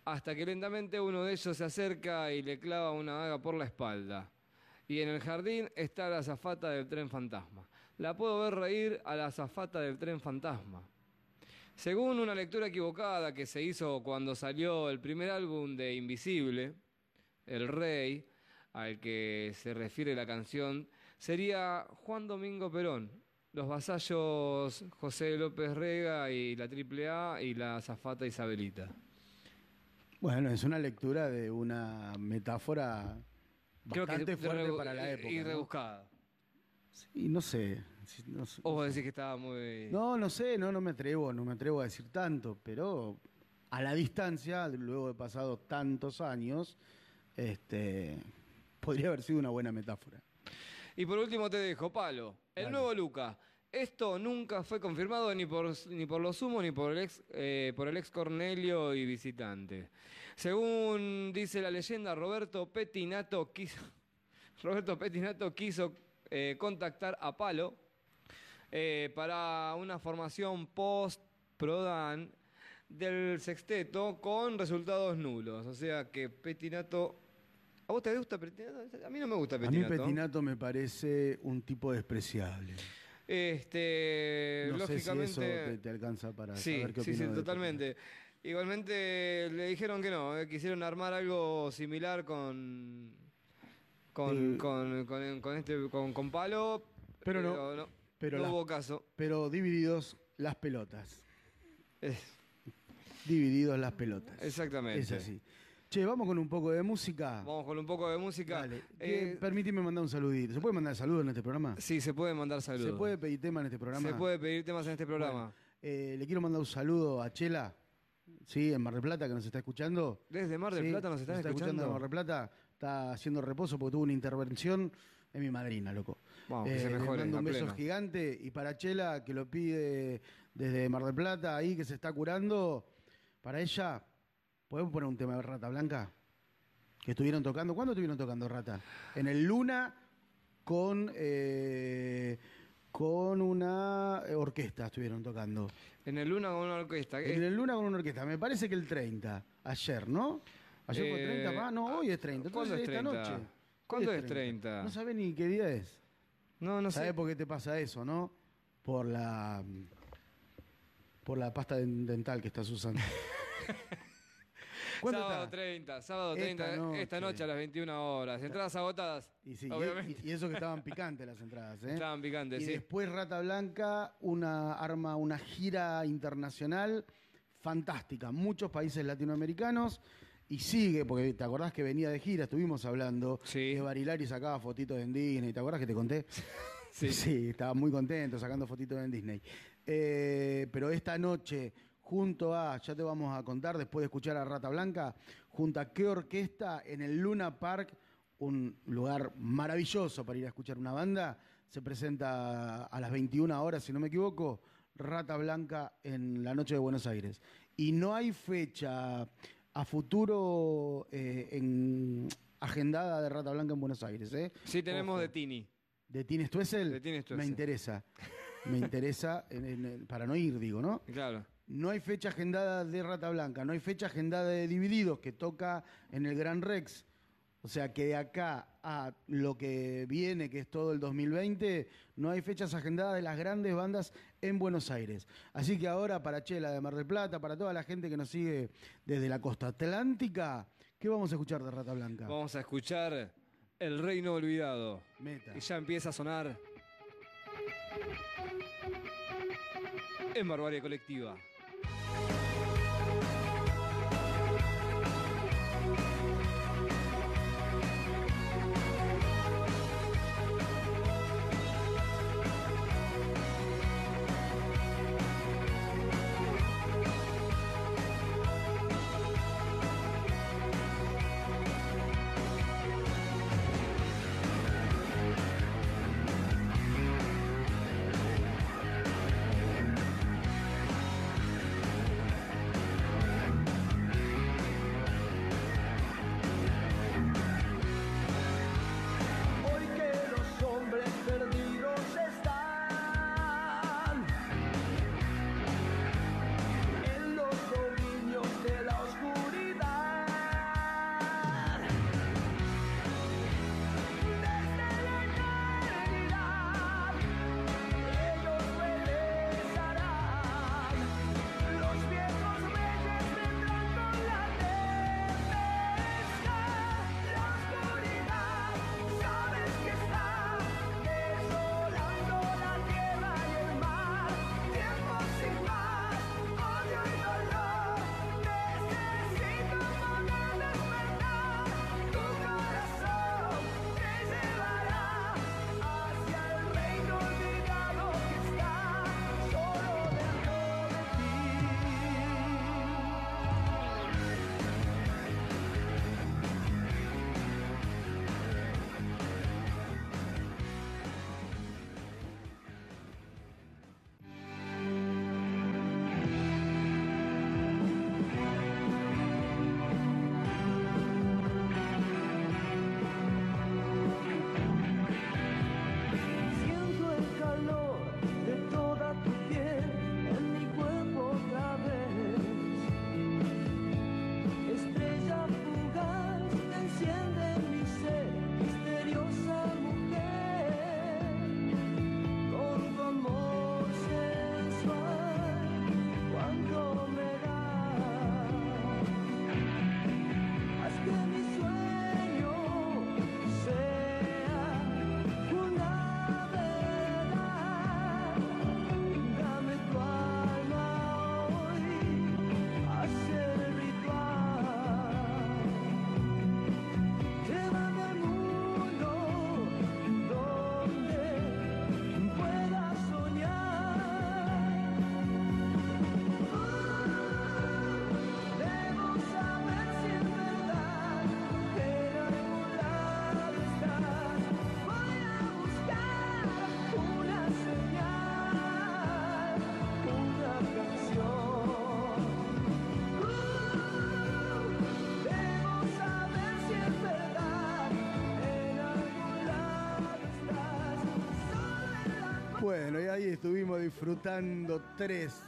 hasta que lentamente uno de ellos se acerca y le clava una daga por la espalda. Y en el jardín está la azafata del tren fantasma. La puedo ver reír a la azafata del tren fantasma. Según una lectura equivocada que se hizo cuando salió el primer álbum de Invisible, El Rey, al que se refiere la canción, sería Juan Domingo Perón, los vasallos José López Rega y la AAA y la azafata Isabelita. Bueno, es una lectura de una metáfora Creo que bastante fuerte para la época. Y ¿no? rebuscada. Sí, no sé. No. O vos decís que estaba muy... No, no sé, no, no me atrevo, no me atrevo a decir tanto, pero a la distancia, luego de pasado tantos años, este, podría haber sido una buena metáfora. Y por último te dejo, Palo, el Dale. nuevo Luca. Esto nunca fue confirmado ni por, ni por los humos ni por el, ex, eh, por el ex Cornelio y visitante. Según dice la leyenda, Roberto Pettinato quiso, Roberto Pettinato quiso eh, contactar a Palo eh, para una formación post-Prodan del sexteto con resultados nulos. O sea que Pettinato... ¿A vos te gusta Pettinato? A mí no me gusta A mí Pettinato. Petinato me parece un tipo despreciable. Este, no sé si lógicamente. eso te, te alcanza para sí, saber qué sí, sí, totalmente. Igualmente le dijeron que no, eh, quisieron armar algo similar con con, Eh, con, con- con este con, con palo, Pero no, no, pero no hubo caso. Pero divididos las pelotas. Eh, Divididos las pelotas. exactamente. Es así. Che, vamos con un poco de música. Vamos con un poco de música. Dale. ¿Qué- Eh, mandar un saludito. ¿Se puede mandar saludos en este programa? sí, se puede mandar saludos. ¿Se puede pedir tema en este programa? Se puede pedir temas en este programa. Eh, le quiero mandar un saludo a Chela, sí, en Mar del Plata, que nos está escuchando. Desde Mar del Sí, Plata nos están está escuchando. en Mar del Plata, está haciendo reposo porque tuvo una intervención. Es mi madrina, loco. Vamos, que se Eh, le mejore, mando un beso gigante. Y para Chela, que lo pide desde Mar del Plata, ahí que se está curando, para ella, ¿podemos poner un tema de Rata Blanca? Que estuvieron tocando. ¿Cuándo estuvieron tocando Rata? En el Luna con, eh, con una orquesta estuvieron tocando. En el Luna con una orquesta. En el Luna con una orquesta. Me parece que el 30. Ayer, ¿no? Ayer fue Eh, 30, pa. No, hoy es 30. ¿cuándo es esta 30? noche. ¿Cuándo es 30? No sabés ni qué día es. No, no ¿Sabés sé. por qué te pasa eso, no? Por la. Por la pasta den- dental que estás usando. ¿Cuándo Sábado está? 30, sábado Esta 30, esta noche, noche. a las 21 horas. Entradas agotadas. Y, sí, y- obviamente. y- y eso que estaban picantes las entradas, ¿eh? Estaban picantes, y sí. después Rata Blanca, una arma, una gira internacional fantástica, muchos países latinoamericanos y sigue, porque te acordás que venía de gira, estuvimos hablando, Sí. que Barilari sacaba fotitos en Disney, ¿te acordás que te conté? Sí. estaba muy contento sacando fotitos en Disney. Eh, pero esta noche, junto a, ya te vamos a contar después de escuchar a Rata Blanca, junto a qué orquesta en el Luna Park, un lugar maravilloso para ir a escuchar una banda, se presenta a las 21 horas, si no me equivoco, Rata Blanca en la noche de Buenos Aires. Y no hay fecha a futuro eh, en agendada de Rata Blanca en Buenos Aires. ¿eh? Sí, tenemos Ojo. de Tini. ¿De Tini Stuessel? De Tini Stoessel. Me interesa. Me interesa, en- en- para no ir, digo, ¿no? Claro. No hay fecha agendada de Rata Blanca, no hay fecha agendada de Divididos, que toca en el Gran Rex. O sea que de acá a lo que viene, que es todo el 2020, no hay fechas agendadas de las grandes bandas en Buenos Aires. Así que ahora para Chela de Mar del Plata, para toda la gente que nos sigue desde la costa atlántica, ¿qué vamos a escuchar de Rata Blanca? Vamos a escuchar El Reino Olvidado. Meta. Y ya empieza a sonar. en Barbarie Colectiva. Disfrutando tres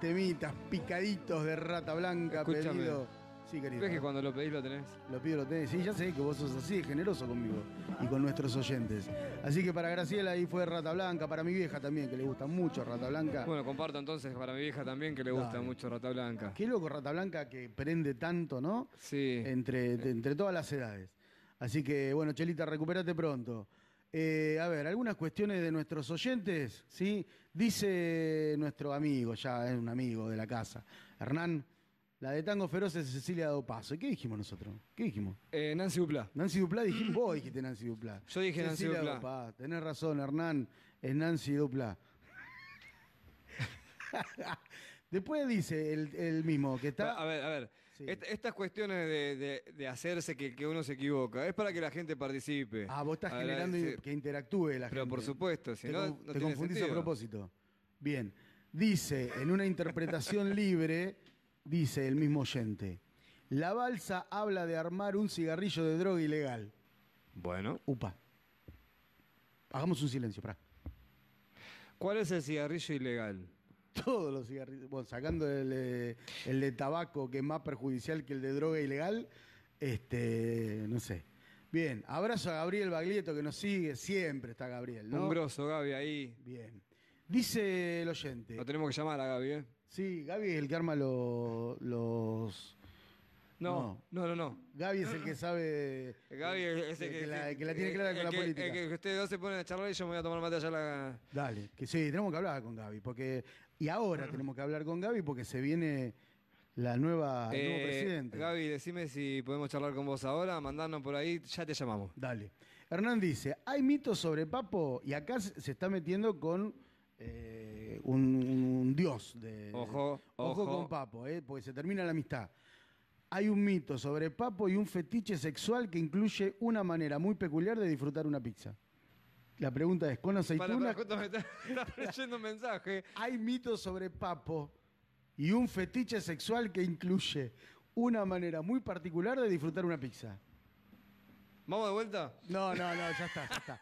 temitas picaditos de rata blanca Escúchame. pedido. Sí, querido. ¿Ves que cuando lo pedís lo tenés? Lo pido, lo tenés. Sí, ya sé que vos sos así, generoso conmigo y con nuestros oyentes. Así que para Graciela ahí fue Rata Blanca, para mi vieja también, que le gusta mucho Rata Blanca. Bueno, comparto entonces para mi vieja también que le gusta Dale. mucho Rata Blanca. Qué loco Rata Blanca que prende tanto, ¿no? Sí. Entre, de- entre todas las edades. Así que, bueno, Chelita, recupérate pronto. Eh, a ver, algunas cuestiones de nuestros oyentes, ¿sí? Dice nuestro amigo, ya es un amigo de la casa, Hernán, la de Tango Feroz es Cecilia Dopaso. ¿Y qué dijimos nosotros? ¿Qué dijimos? Eh, Nancy Dupla. Nancy Duplá, dijimos, vos dijiste Nancy Duplá. Yo dije Nancy Cecilia Duplá. Tenés razón, Hernán, es Nancy Duplá. Después dice el, el mismo, que está... A ver, a ver. Sí. Est- estas cuestiones de, de- de hacerse que, que uno se equivoca, es para que la gente participe. Ah, vos estás A generando que interactúe la Pero gente. por supuesto, si te no, con- no te confundís a propósito. Bien. Dice, en una interpretación libre, dice el mismo oyente, la balsa habla de armar un cigarrillo de droga ilegal. Bueno. Upa. Hagamos un silencio, para. ¿Cuál es el cigarrillo ilegal? Todos los cigarrillos, bueno, sacando el, eh, el de tabaco, que es más perjudicial que el de droga ilegal, este, no sé. Bien, abrazo a Gabriel Baglietto que nos sigue, siempre está Gabriel, ¿no? Un grosso, Gaby, ahí. Bien. Dice el oyente. Lo tenemos que llamar a Gaby, ¿eh? Sí, Gaby es el que arma lo- los. No, no, no, no. Gaby es el que sabe. Gaby es ese que, que, la, que la tiene clara con el la que- política. el que ustedes dos se ponen a charlar y yo me voy a tomar mate allá la... Dale, que sí, tenemos que hablar con Gaby, porque Y ahora tenemos que hablar con Gaby porque se viene la nueva, el nuevo Eh, presidente. Gaby, decime si podemos charlar con vos ahora, mandarnos por ahí, ya te llamamos. Dale. Hernán dice, hay mitos sobre Papo y acá se se está metiendo con eh, un, un dios. De, Ojo, ojo ojo. con Papo, eh, porque se termina la amistad. Hay un mito sobre Papo y un fetiche sexual que incluye una manera muy peculiar de disfrutar una pizza. La pregunta es, ¿con Para, aceituna? para, justo me está, está leyendo un mensaje. Hay mitos sobre Papo y un fetiche sexual que incluye una manera muy particular de disfrutar una pizza. ¿Vamos de vuelta? No, no, no, ya está, ya está.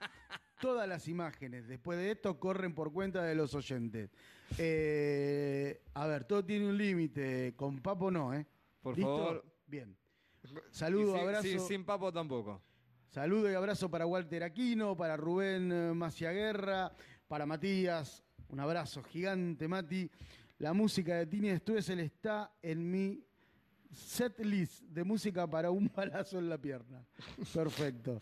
Todas las imágenes después de esto corren por cuenta de los oyentes. Eh, a ver, todo tiene un límite. Con Papo no, ¿eh? Por ¿Listo? favor. Bien. Saludo, sin- abrazo. sí, sin papo tampoco. Saludo y abrazo para Walter Aquino, para Rubén eh, Maciaguerra, para Matías. Un abrazo gigante, Mati. La música de Tini Stuessel está en mi set list de música para un balazo en la pierna. Perfecto.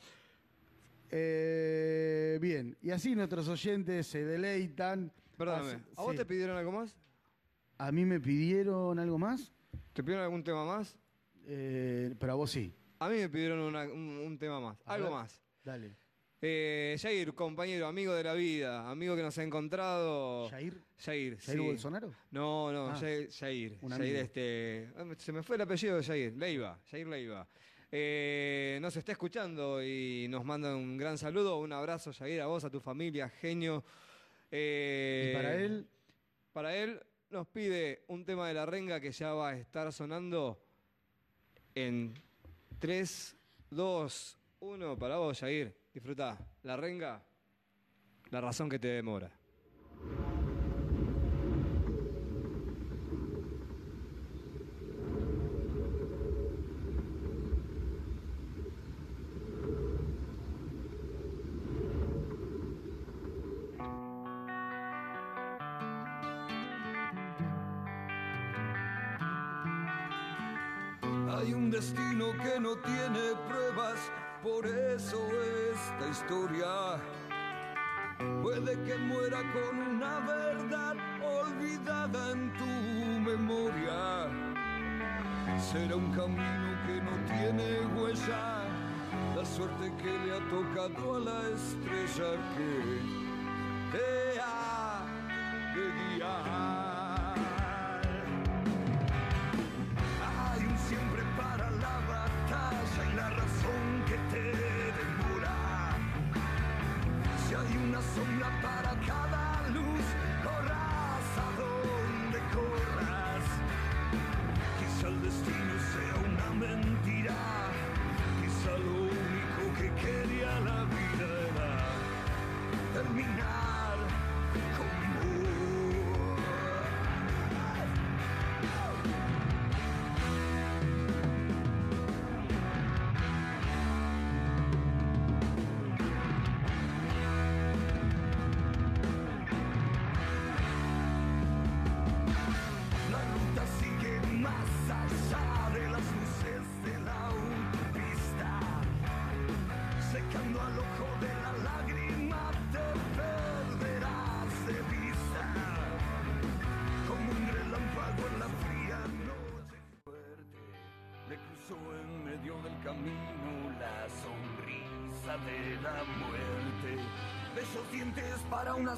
Eh, bien, y así nuestros oyentes se deleitan. Perdóname, ¿a vos sí. te pidieron algo más? ¿A mí me pidieron algo más? ¿Te pidieron algún tema más? Eh, pero a vos sí. A mí me pidieron una- un, un tema más, A algo ver. más. Dale. Eh, Jair, compañero, amigo de la vida, amigo que nos ha encontrado. ¿Jair? Jair, ¿Jair sí. Bolsonaro? No, no, Ah. Jair, Jair. Un Jair, amigo. este. Se me fue el apellido de Jair, Leiva, Jair Leiva. Eh, nos está escuchando y nos manda un gran saludo, un abrazo, Jair, a vos, a tu familia, genio. Eh, ¿Y para él? Para él nos pide un tema de la renga que ya va a estar sonando en 3, 2, 1. Para vos, Jair. Disfruta. La renga, la razón que te demora. Puede que muera con una verdad olvidada en tu memoria. Será un camino que no tiene huella, la suerte que le ha tocado a la estrella que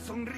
sonrisa,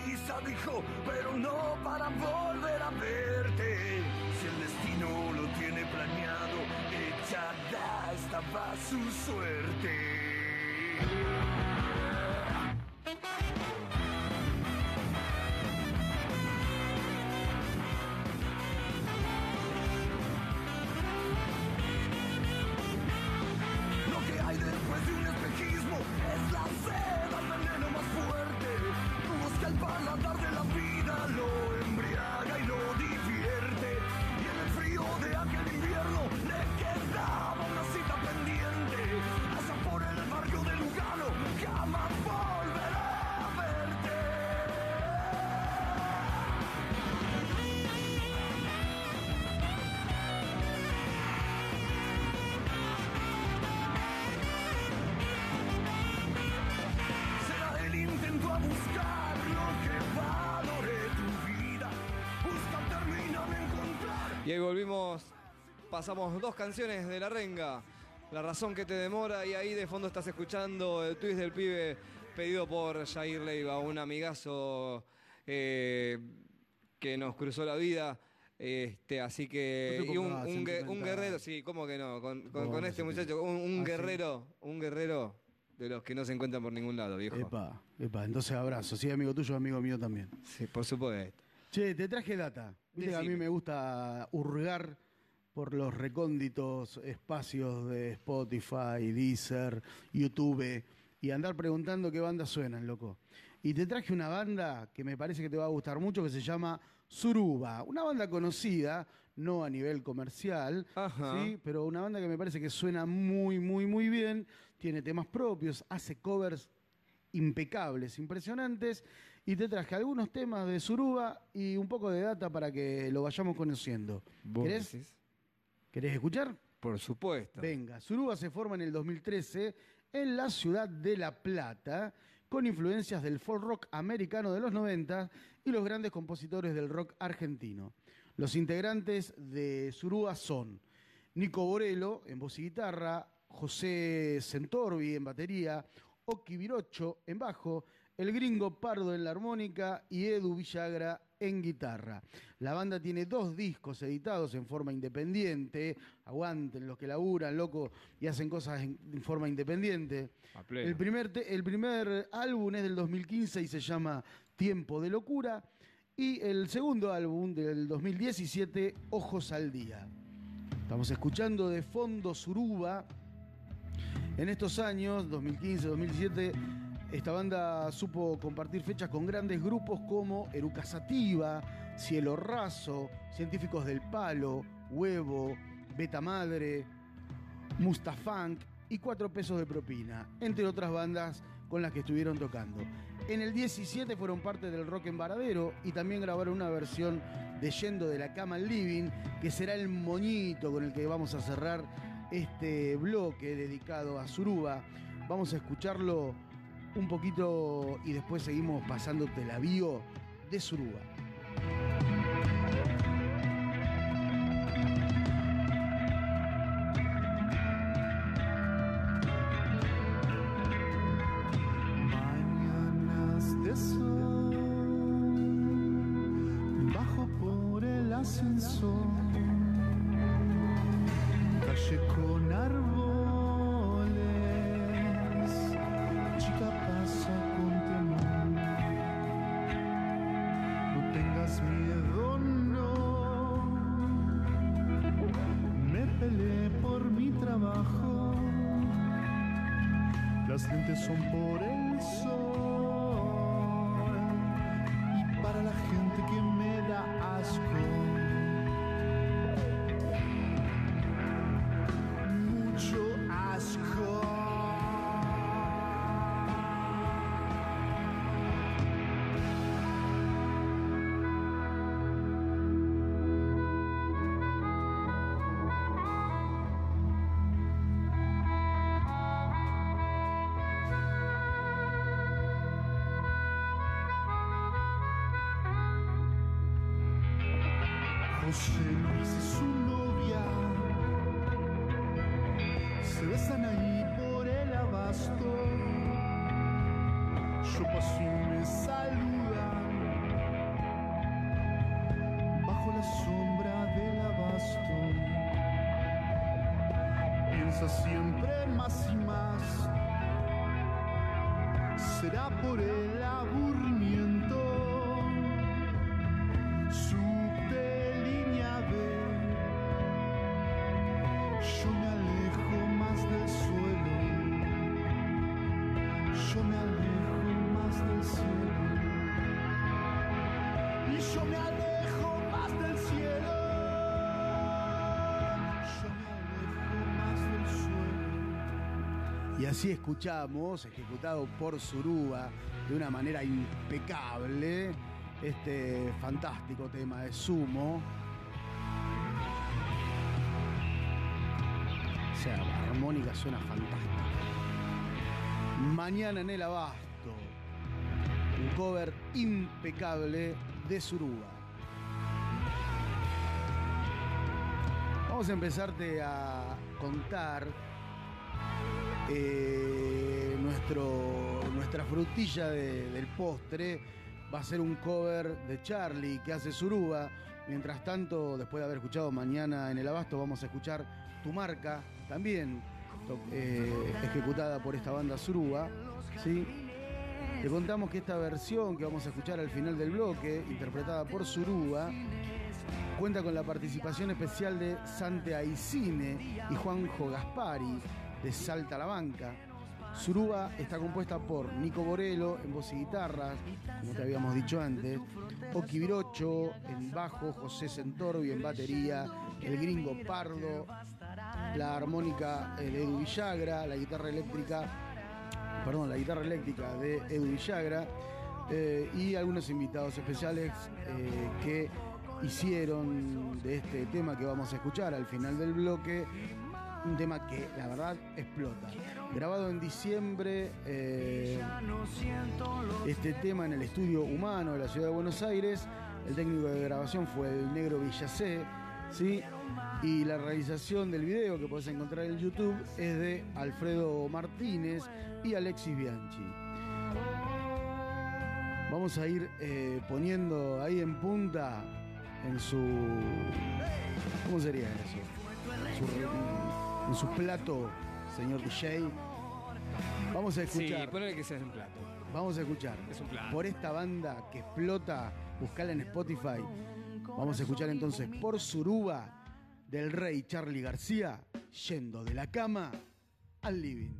volvimos, pasamos dos canciones de La Renga. La razón que te demora y ahí de fondo estás escuchando el twist del pibe pedido por Jair Leiva, un amigazo eh, que nos cruzó la vida. Este, así que. No y un, guerrero, sí, ¿cómo que no? Con, con- No, con no este muchacho, un, un Ah, guerrero, un guerrero de los que no se encuentran por ningún lado, viejo. Epa, epa, entonces abrazo. Sí, amigo tuyo, amigo mío también. Sí, por supuesto. Che, te traje data. Viste que a mí me gusta hurgar por los recónditos espacios de Spotify, Deezer, YouTube y andar preguntando qué bandas suenan, loco. Y te traje una banda que me parece que te va a gustar mucho que se llama Suruba. Una banda conocida, no a nivel comercial, Ajá. ¿sí? pero una banda que me parece que suena muy, muy, muy bien. Tiene temas propios, hace covers impecables, impresionantes. Y te traje algunos temas de Suruba y un poco de data para que lo vayamos conociendo. ¿Vos ¿Querés, decís? ¿Querés escuchar? Por supuesto. Venga, Suruba se forma en el 2013 en la ciudad de La Plata, con influencias del folk rock americano de los 90 y los grandes compositores del rock argentino. Los integrantes de Suruba son Nico Borello en voz y guitarra, José Centorbi en batería, Oki Virocho en bajo, el gringo Pardo en la armónica y Edu Villagra en guitarra. La banda tiene dos discos editados en forma independiente. Aguanten los que laburan, loco, y hacen cosas en, en forma independiente. El primer, te- el primer álbum es del 2015 y se llama Tiempo de Locura. Y el segundo álbum del 2017, Ojos al Día. Estamos escuchando de fondo Suruba. En estos años, 2015-2017, esta banda supo compartir fechas con grandes grupos como Eruca Sativa, Cielo Raso, Científicos del Palo, Huevo, Beta Madre, Mustafunk y Cuatro Pesos de Propina, entre otras bandas con las que estuvieron tocando. En el 17 fueron parte del Rock en Varadero y también grabaron una versión de Yendo de la Cama Living, que será el moñito con el que vamos a cerrar este bloque dedicado a Suruba. Vamos a escucharlo un poquito y después seguimos pasándote la bio de Suruba. Así escuchamos, ejecutado por Suruba de una manera impecable, este fantástico tema de Sumo. O sea, la armónica suena fantástica. Mañana en el Abasto, un cover impecable de Suruba. Vamos a empezarte a contar eh, nuestro, nuestra frutilla de- del postre. Va a ser un cover de Charlie que hace Suruba. Mientras tanto, después de haber escuchado mañana en el Abasto, vamos a escuchar Tu Marca, también eh, ejecutada por esta banda Suruba. ¿sí? Te contamos que esta versión que vamos a escuchar al final del bloque, interpretada por Suruba, cuenta con la participación especial de Sante Aicine y Juanjo Gaspari de Salta a la Banca. Suruba está compuesta por Nico Borello en voz y guitarras, como te habíamos dicho antes, Oki Virocho en bajo, José Centorbi en batería, el gringo Pardo, la armónica eh, de Edu Villagra, la guitarra eléctrica, perdón, la guitarra eléctrica de Edu Villagra eh, y algunos invitados especiales eh, que hicieron de este tema que vamos a escuchar al final del bloque un tema que la verdad explota. Grabado en diciembre, eh, este tema en el estudio humano de la ciudad de Buenos Aires, el técnico de grabación fue el negro Villacé, ¿sí? Y la realización del video que podés encontrar en YouTube es de Alfredo Martínez y Alexis Bianchi. Vamos a ir eh, poniendo ahí en punta en su. ¿Cómo sería eso? Su- en su plato, señor DJ. Vamos a Sí, escuchar. ponele que sea un plato. Vamos a escuchar. Es un plato. Por esta banda que explota, buscala en Spotify. Vamos a escuchar entonces por Suruba del rey Charlie García, yendo de la cama al living.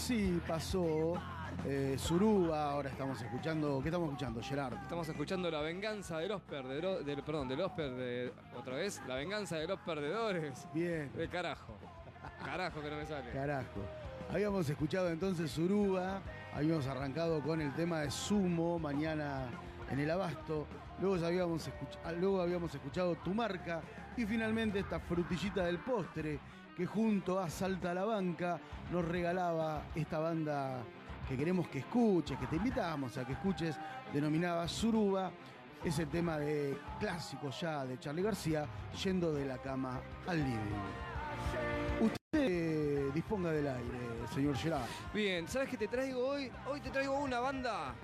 Así pasó eh, Suruba, ahora estamos escuchando, ¿qué estamos escuchando, Gerard? Estamos escuchando La venganza de los perdedores, del, perdón, de los perde, otra vez, La venganza de los perdedores. Bien. De carajo. Carajo que no me sale. Carajo. Habíamos escuchado entonces Suruba, habíamos arrancado con el tema de Sumo, mañana en el Abasto, luego habíamos, escuch- luego habíamos escuchado Tu Marca y finalmente esta frutillita del postre que junto a Salta a la Banca nos regalaba esta banda que queremos que escuches, que te invitamos a que escuches, denominada Suruba, ese tema de clásico ya de Charlie García, yendo de la cama al living. Usted disponga del aire, señor Gerard. Bien, ¿sabes qué te traigo hoy? Hoy te traigo una banda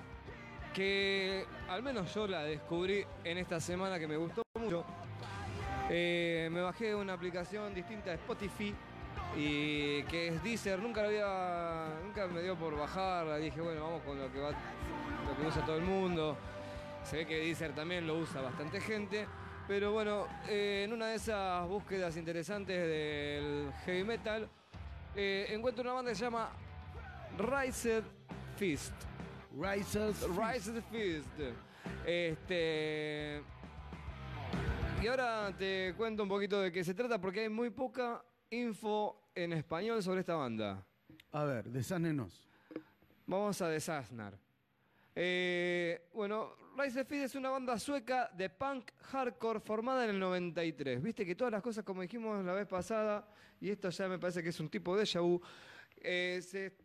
que al menos yo la descubrí en esta semana que me gustó mucho. Eh, me bajé una aplicación distinta de Spotify y que es Deezer, nunca lo había, nunca me dio por bajarla, dije bueno vamos con lo que va, lo que usa todo el mundo. Se ve que Deezer también lo usa bastante gente, pero bueno, eh, en una de esas búsquedas interesantes del heavy metal eh, encuentro una banda que se llama Rised Fist. Rised Rised Fist. Este. Y ahora te cuento un poquito de qué se trata porque hay muy poca info en español sobre esta banda. A ver, desánenos. Vamos a desasnar. Eh, bueno, Rise of Fist es una banda sueca de punk hardcore formada en el 93. Viste que todas las cosas, como dijimos la vez pasada, y esto ya me parece que es un tipo de déjà vu, eh, se-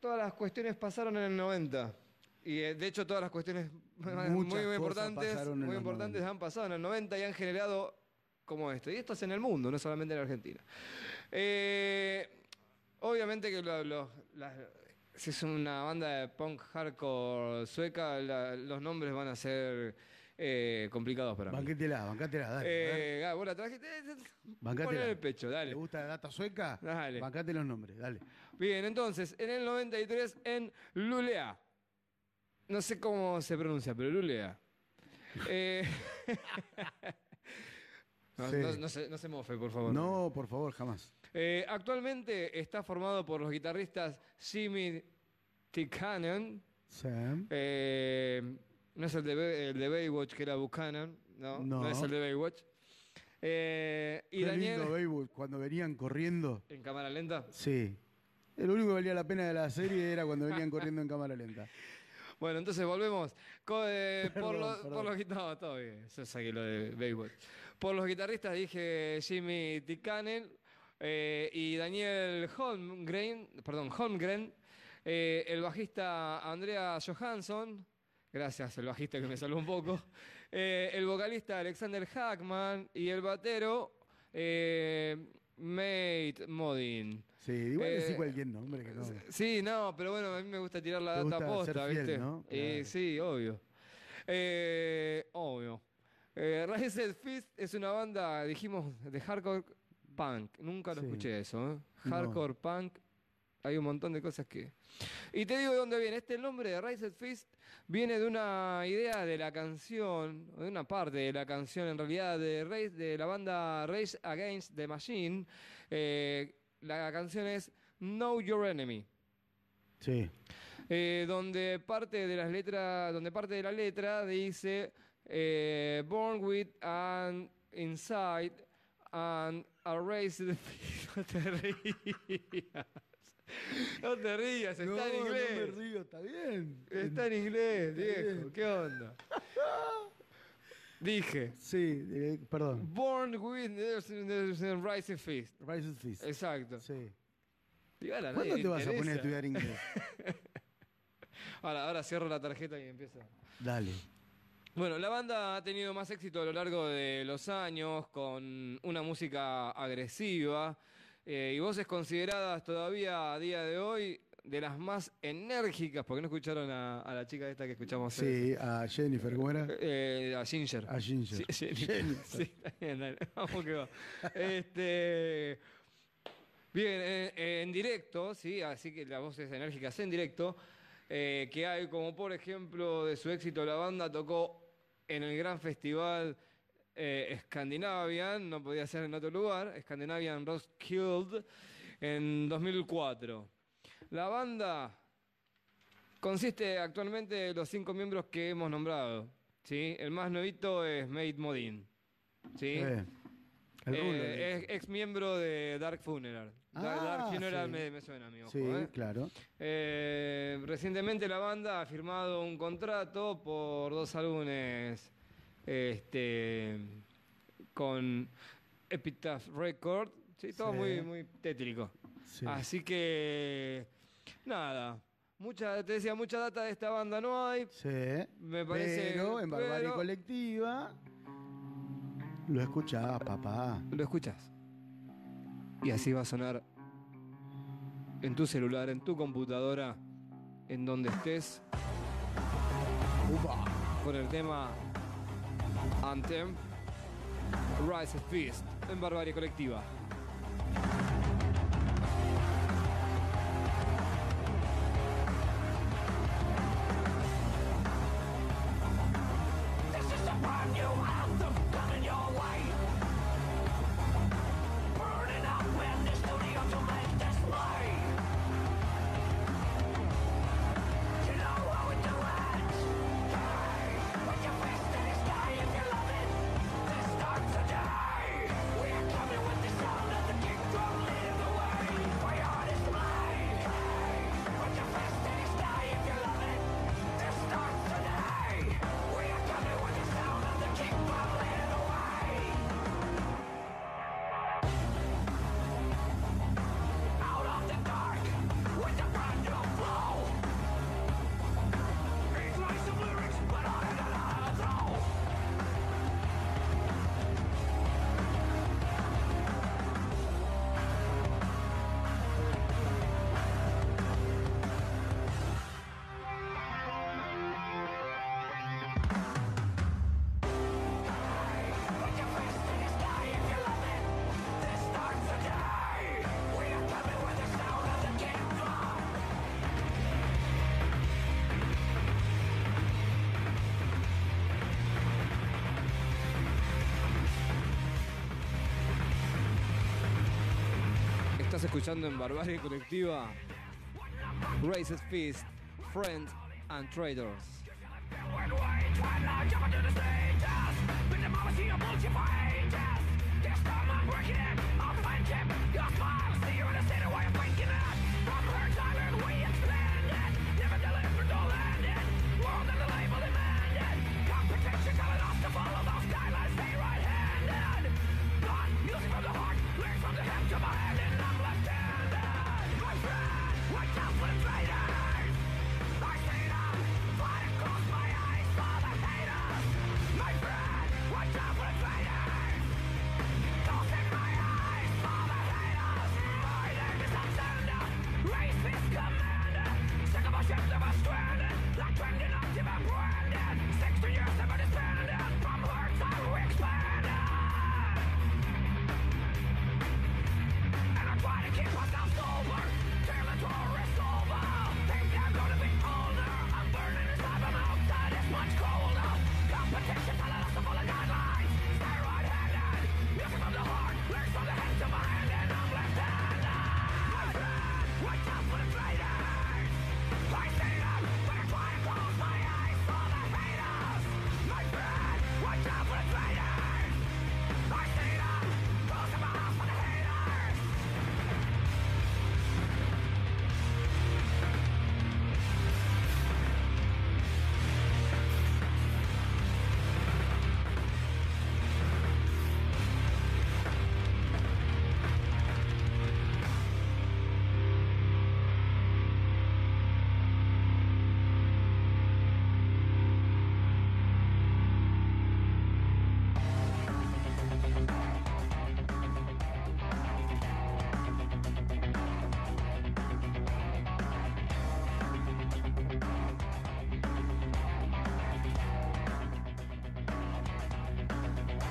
todas las cuestiones pasaron en el 90. Y eh, de hecho todas las cuestiones muy, Muchas muy cosas importantes, muy importantes han pasado en el 90 y han generado como esto. Y esto es en el mundo, no solamente en Argentina. Eh, obviamente que lo- lo- las- si es una banda de punk hardcore sueca, la- los nombres van a ser eh, complicados para mí. Banquétela, bancátela, dale. Eh, ah, vos la trajiste, Bancátela. el pecho, dale. ¿Te gusta la data sueca? Dale. Bancate los nombres, dale. Bien, entonces, en el 93 en Lulea. No sé cómo se pronuncia, pero Lulea. Eh, no, Sí. no- no se, no se mofe, por favor. No, por favor, jamás. Eh, actualmente está formado por los guitarristas Jimmy Tikanen. Sam. eh, no es el de, Be- el de Baywatch, que era Buchanan. No, no, No. es el de Baywatch. Eh, y Qué Daniel. lindo Baywatch, cuando venían corriendo. ¿En cámara lenta? Sí. El único que valía la pena de la serie era cuando venían corriendo en cámara lenta. Bueno, entonces volvemos. Co- eh, por, los, por los guit- no, todo bien. Yo saqué lo de Baywatch. Por los guitarristas dije Jimmy Tikanen eh, y Daniel Holmgren, perdón, Holmgren. eh, el bajista Andrea Johansson. Gracias, el bajista que me salvó un poco. eh, el vocalista Alexander Hackman y el batero Mate Modin. Sí, igual Eh, cualquier nombre que no. Sí, no, pero bueno, a mí me gusta tirar la Te data posta, fiel, ¿viste? ¿no? Eh, Claro. sí, obvio. Eh, obvio. Eh, Raised Fist es una banda, dijimos, de hardcore punk. Nunca lo Sí. escuché eso, ¿eh? No. Hardcore punk. Hay un montón de cosas que... Y te digo de dónde viene. Este nombre de Raised Fist viene de una idea de la canción, de una parte de la canción, en realidad, de, Race- de la banda Race Against the Machine. Eh, la canción es Know Your Enemy. Sí. Eh, donde parte de las letras, donde parte de la letra dice eh, Born with an inside and a race no te rías. No te rías, está no, en inglés. No me río, está bien. Está en inglés, Está viejo. bien. ¿Qué onda? Dije. Sí, eh, perdón. Born with rising fist. Rising Fist. Exacto. Sí. ¿Cuándo te vas a poner a estudiar inglés? Ahora, ahora cierro la tarjeta y empiezo. Dale. Bueno, la banda ha tenido más éxito a lo largo de los años con una música agresiva eh, y voces consideradas todavía a día de hoy de las más enérgicas, porque no escucharon a, a la chica esta que escuchamos Sí, a Jennifer, ¿cómo era? Eh, a Ginger. A Ginger. Sí, Jennifer. Sí, dale, vamos que va. Este, bien, eh, eh, en directo, sí, así que las voces enérgicas en directo, eh, que hay como por ejemplo de su éxito la banda tocó en el gran festival eh, Scandinavian, no podía ser en otro lugar, Scandinavian Roskilde, en 2004. La banda consiste actualmente de los cinco miembros que hemos nombrado. ¿sí? El más nuevito es Mate Modin. ¿sí? Sí. El Eh, es ex miembro de Dark Funeral. Dark, Ah, Dark Funeral sí. me, me suena, mi ojo. Sí, ¿eh? claro. Eh, recientemente la banda ha firmado un contrato por dos álbumes este, con Epitaph Record. Sí, todo muy, muy tétrico. Sí. Así que, nada. Mucha, te decía, mucha data de esta banda no hay. Sí. Me parece. Pero en Barbarie pero- Colectiva lo escuchás, papá. Lo escuchas. Y así va a sonar en tu celular, en tu computadora, en donde estés. Con el tema Anthem, Rise of Fist, en Barbarie Colectiva. Escuchando en Barbarie Colectiva Races Fist, Friends and Traders.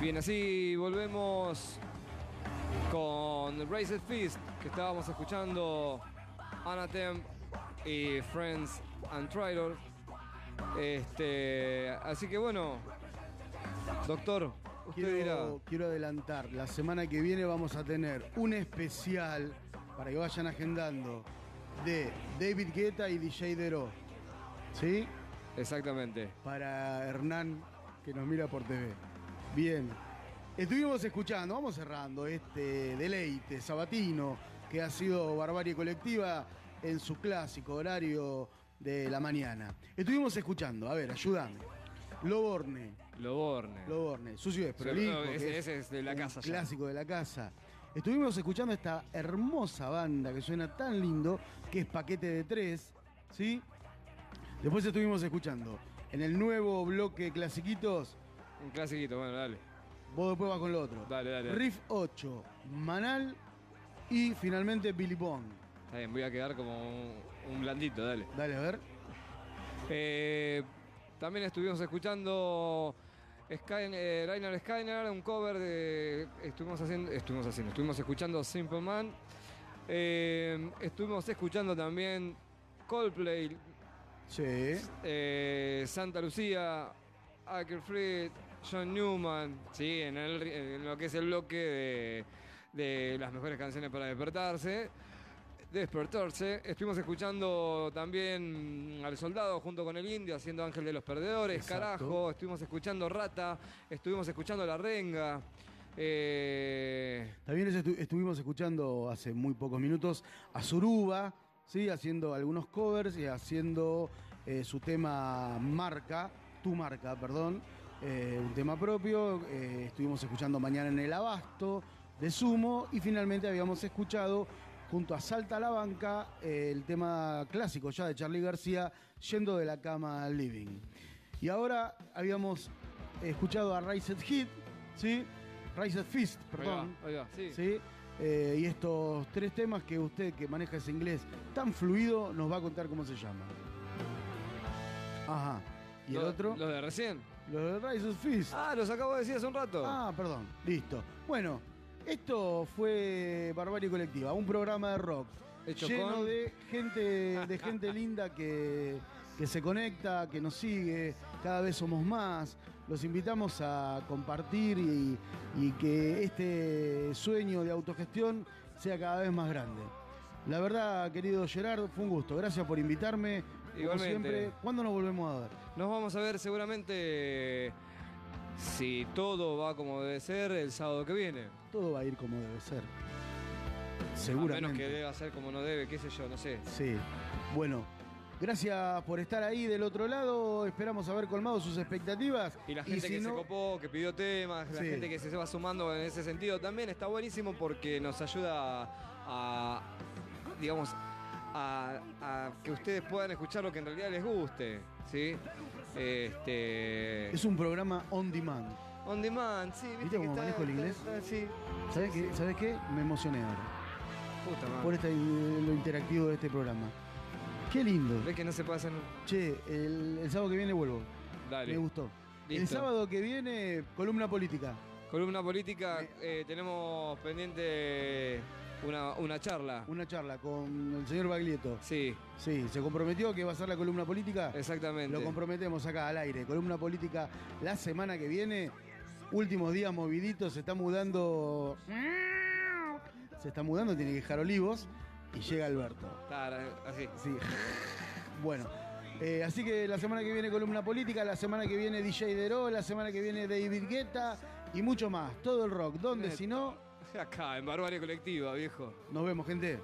Bien, así volvemos con Races Fist, que estábamos escuchando Anathem y Friends and Traders. Este, así que bueno, doctor, usted dirá. Quiero, quiero adelantar, la semana que viene vamos a tener un especial para que vayan agendando de David Guetta y DJ Dero. ¿Sí? Exactamente. Para Hernán, que nos mira por TV. Bien. Estuvimos escuchando, vamos cerrando este deleite sabatino que ha sido Barbarie Colectiva en su clásico horario de la mañana. Estuvimos escuchando, a ver, ayúdame. Loborne, Loborne. Loborne, Sucio de Sí, Prolijo, que ese- es ese es de la casa ya. clásico de la casa. Estuvimos escuchando esta hermosa banda que suena tan lindo, que es Paquete de Tres, ¿sí? Después estuvimos escuchando en el nuevo bloque Clasiquitos, Un clasiquito, bueno, dale. vos después vas con lo otro. Dale, dale. dale. Riff 8, Manal y finalmente Billy Bond. Está bien, voy a quedar como un, un blandito, dale. Dale, a ver. Eh, también estuvimos escuchando Sky, eh, Rainer Skyner, un cover de. Estuvimos haciendo. Estuvimos haciendo. Estuvimos escuchando Simple Man. Eh, estuvimos escuchando también Coldplay, Sí. eh, Santa Lucía, Akerfried, John Newman, sí, en, el- en lo que es el bloque de, de las mejores canciones para despertarse. Despertarse. Estuvimos escuchando también al soldado junto con el indio haciendo Ángel de los Perdedores, Exacto. carajo. Estuvimos escuchando Rata, estuvimos escuchando La Renga. eh, También estu- estuvimos escuchando hace muy pocos minutos a Suruba, ¿sí? haciendo algunos covers y haciendo eh, su tema marca, tu marca, perdón, eh, un tema propio. Eh, estuvimos escuchando Mañana en el Abasto de Sumo y finalmente habíamos escuchado junto a Salta a la Banca eh, el tema clásico ya de Charlie García, Yendo de la cama al living. Y ahora habíamos escuchado a Raised Hit, ¿sí? Raised Fist, perdón. va, sí. ¿sí? Eh, y estos tres temas que usted que maneja ese inglés tan fluido nos va a contar cómo se llaman. Ajá. ¿Y el otro? Lo de recién. Los de Rise of Fist. Ah, los acabo de decir hace un rato. Ah, perdón. Listo. Bueno, esto fue Barbarie Colectiva, un programa de rock Hecho lleno con- de gente, de gente linda que, que se conecta, que nos sigue. Cada vez somos más. Los invitamos a compartir y, y que este sueño de autogestión sea cada vez más grande. La verdad, querido Gerardo, fue un gusto. Gracias por invitarme. Como Igualmente. siempre, ¿cuándo nos volvemos a ver? Nos vamos a ver seguramente, si todo va como debe ser, el sábado que viene. Todo va a ir como debe ser. A Seguramente. menos que deba ser como no debe, qué sé yo, no sé. Sí. Bueno, gracias por estar ahí del otro lado. Esperamos haber colmado sus expectativas. Y la gente si que se copó, que pidió temas, la Sí. gente que se va sumando en ese sentido también está buenísimo porque nos ayuda a, digamos, a, a que ustedes puedan escuchar lo que en realidad les guste, ¿sí? Este... Es un programa on demand. On demand, sí, ¿viste? ¿Viste que cómo está- manejo el inglés? está- sí. ¿Sabes qué? ¿Sabes qué? Me emocioné ahora. Puta madre. Por este, lo interactivo de este programa. Qué lindo. ¿Ves que no se pasan? Che, el, el sábado que viene vuelvo. Dale. Me gustó. El sábado que viene, columna política. Columna política, eh, tenemos pendiente una, una charla. Una charla con el señor Baglietto. Sí, Sí, se comprometió que va a ser la columna política. exactamente. Lo comprometemos acá al aire. Columna política la semana que viene. Últimos días moviditos, se está mudando. Se está mudando, tiene que dejar olivos. Y llega Alberto. Claro, así. Sí. Bueno. eh, así que la semana que viene columna política, la semana que viene DJ Dero, la semana que viene David Guetta y mucho más. Todo el rock. ¿Dónde? Si no, Acá, en Barbarie Colectiva, viejo. Nos vemos, gente.